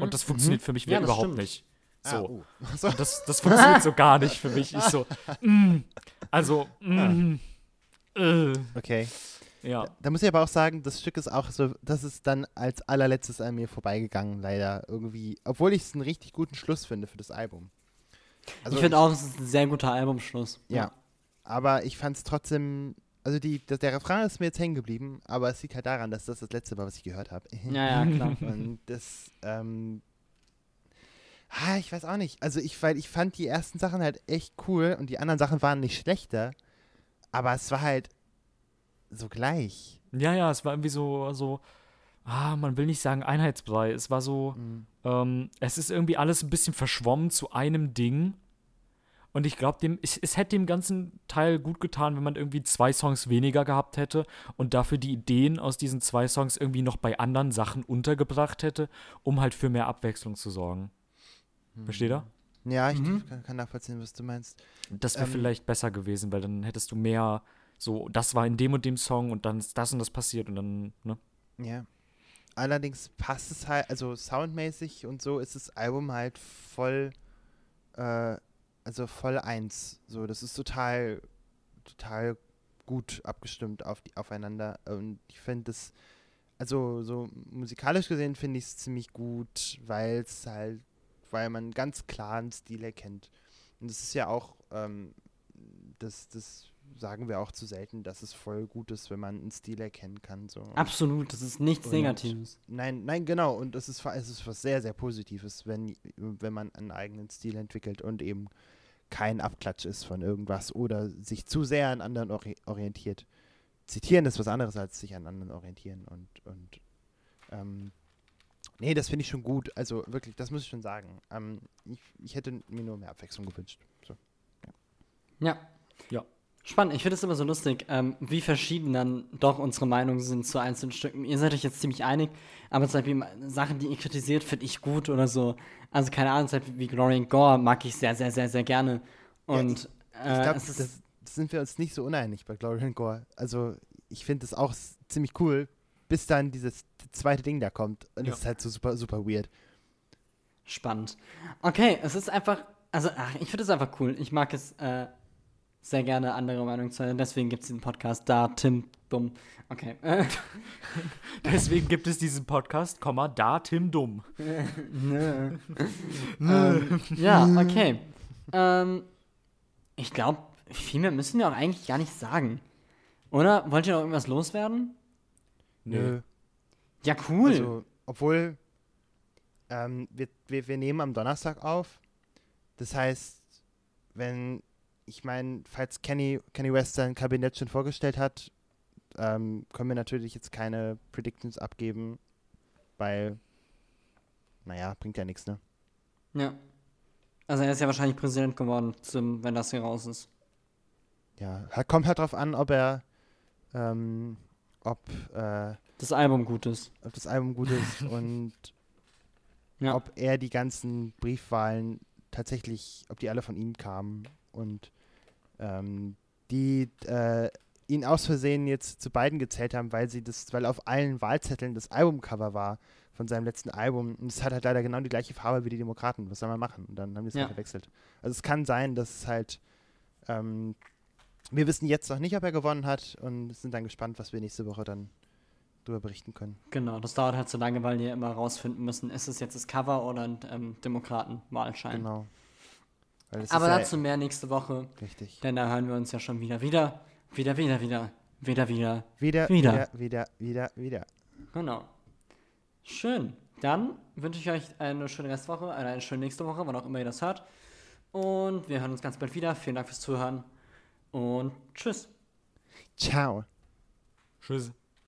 Und das funktioniert für mich Ja, überhaupt stimmt. nicht. Ah, So. So. Und das, das funktioniert so gar nicht für mich. Ich so, mm, also, mm, äh, Okay. Ja. Da muss ich aber auch sagen, das Stück ist auch so, das ist dann als allerletztes an mir vorbeigegangen, leider irgendwie. Obwohl ich es einen richtig guten Schluss finde für das Album. Also ich finde auch, es ist ein sehr guter Albumschluss. Ja. Aber ich fand es trotzdem, also die, der, der Refrain ist mir jetzt hängen geblieben, aber es liegt halt daran, dass das das letzte war, was ich gehört habe. Ja, ja, klar. Und das, ähm, ah, ich weiß auch nicht. Also ich, weil ich fand die ersten Sachen halt echt cool und die anderen Sachen waren nicht schlechter, aber es war halt so gleich. Ja, ja, es war irgendwie so, so, ah, man will nicht sagen Einheitsbrei. Es war so, Mhm. ähm, es ist irgendwie alles ein bisschen verschwommen zu einem Ding. Und ich glaube, dem, es, es hätte dem ganzen Teil gut getan, wenn man irgendwie zwei Songs weniger gehabt hätte und dafür die Ideen aus diesen zwei Songs irgendwie noch bei anderen Sachen untergebracht hätte, um halt für mehr Abwechslung zu sorgen. Versteht ihr? Ja, ich Mhm. kann, kann nachvollziehen, was du meinst. Das wäre Ähm, vielleicht besser gewesen, weil dann hättest du mehr so, das war in dem und dem Song und dann ist das und das passiert und dann, ne? Ja. Allerdings passt es halt, also soundmäßig und so ist das Album halt voll, äh, also voll eins. So, das ist total, total gut abgestimmt auf die, aufeinander. Und ich finde das, also so musikalisch gesehen finde ich es ziemlich gut, weil es halt, weil man ganz klar einen Stil erkennt. Und das ist ja auch, ähm, das, das sagen wir auch zu selten, dass es voll gut ist, wenn man einen Stil erkennen kann. So. Absolut, das ist nichts Und- Negatives. Nein, nein, genau. Und es ist, es ist was sehr, sehr Positives, wenn, wenn man einen eigenen Stil entwickelt und eben kein Abklatsch ist von irgendwas oder sich zu sehr an anderen ori orientiert. Zitieren ist was anderes als sich an anderen orientieren. Und, und ähm, nee, das finde ich schon gut. Also wirklich, das muss ich schon sagen. Ähm, ich, ich hätte mir nur mehr Abwechslung gewünscht. So. Ja. Ja. Spannend, ich finde es immer so lustig, ähm, wie verschieden dann doch unsere Meinungen sind zu einzelnen Stücken. Ihr seid euch jetzt ziemlich einig, aber zum Beispiel Sachen, die ihr kritisiert, finde ich gut oder so. Also keine Ahnung, zum Beispiel wie Glory and Gore mag ich sehr, sehr, sehr, sehr gerne. Und Ich äh, glaube, ist das, das sind wir uns nicht so uneinig bei Glory and Gore. Also ich finde es auch ziemlich cool, bis dann dieses zweite Ding da kommt. Und Ja. das ist halt so super, super weird. spannend. Okay, es ist einfach, also ach, ich finde es einfach cool. Ich mag es äh, sehr gerne, andere Meinungen zu hören. Deswegen gibt es diesen Podcast da, Tim, dumm. Okay. Deswegen gibt es diesen Podcast, Komma, da Tim Dumm. Nö. ähm, ja, okay. Ähm, ich glaube, viel mehr müssen wir auch eigentlich gar nicht sagen. Oder? Wollt ihr noch irgendwas loswerden? Nö. Ja, cool. Also, obwohl ähm, wir, wir, wir nehmen am Donnerstag auf. Das heißt, wenn, ich meine, falls Kenny, Kenny West sein Kabinett schon vorgestellt hat, ähm, können wir natürlich jetzt keine Predictions abgeben, weil, naja, bringt ja nichts, ne? ja. Also er ist ja wahrscheinlich Präsident geworden, zum, wenn das hier raus ist. Ja, kommt halt drauf an, ob er, ähm, ob, äh, Das Album gut ist. ob das Album gut ist und Ja. ob er die ganzen Briefwahlen tatsächlich, ob die alle von ihm kamen und ähm, die äh, ihn aus Versehen jetzt zu beiden gezählt haben, weil sie das, weil auf allen Wahlzetteln das Albumcover war von seinem letzten Album und es hat halt leider genau die gleiche Farbe wie die Demokraten. Was soll man machen? Und dann haben die es Ja. halt verwechselt. Also es kann sein, dass es halt ähm, wir wissen jetzt noch nicht, ob er gewonnen hat und sind dann gespannt, was wir nächste Woche dann darüber berichten können. Genau, das dauert halt so lange, weil ja immer rausfinden müssen, ist es jetzt das Cover oder ein ähm, Demokratenwahlschein. Genau. Aber ist ja dazu mehr nächste Woche, richtig. denn da hören wir uns ja schon wieder. Wieder, wieder, wieder, wieder Wieder, wieder. Wieder, Wieder. wieder, wieder, wieder, wieder. Genau. Schön. Dann wünsche ich euch eine schöne Restwoche, eine, eine schöne nächste Woche, wann auch immer ihr das hört. Und wir hören uns ganz bald wieder. Vielen Dank fürs Zuhören und tschüss. Ciao. Tschüss.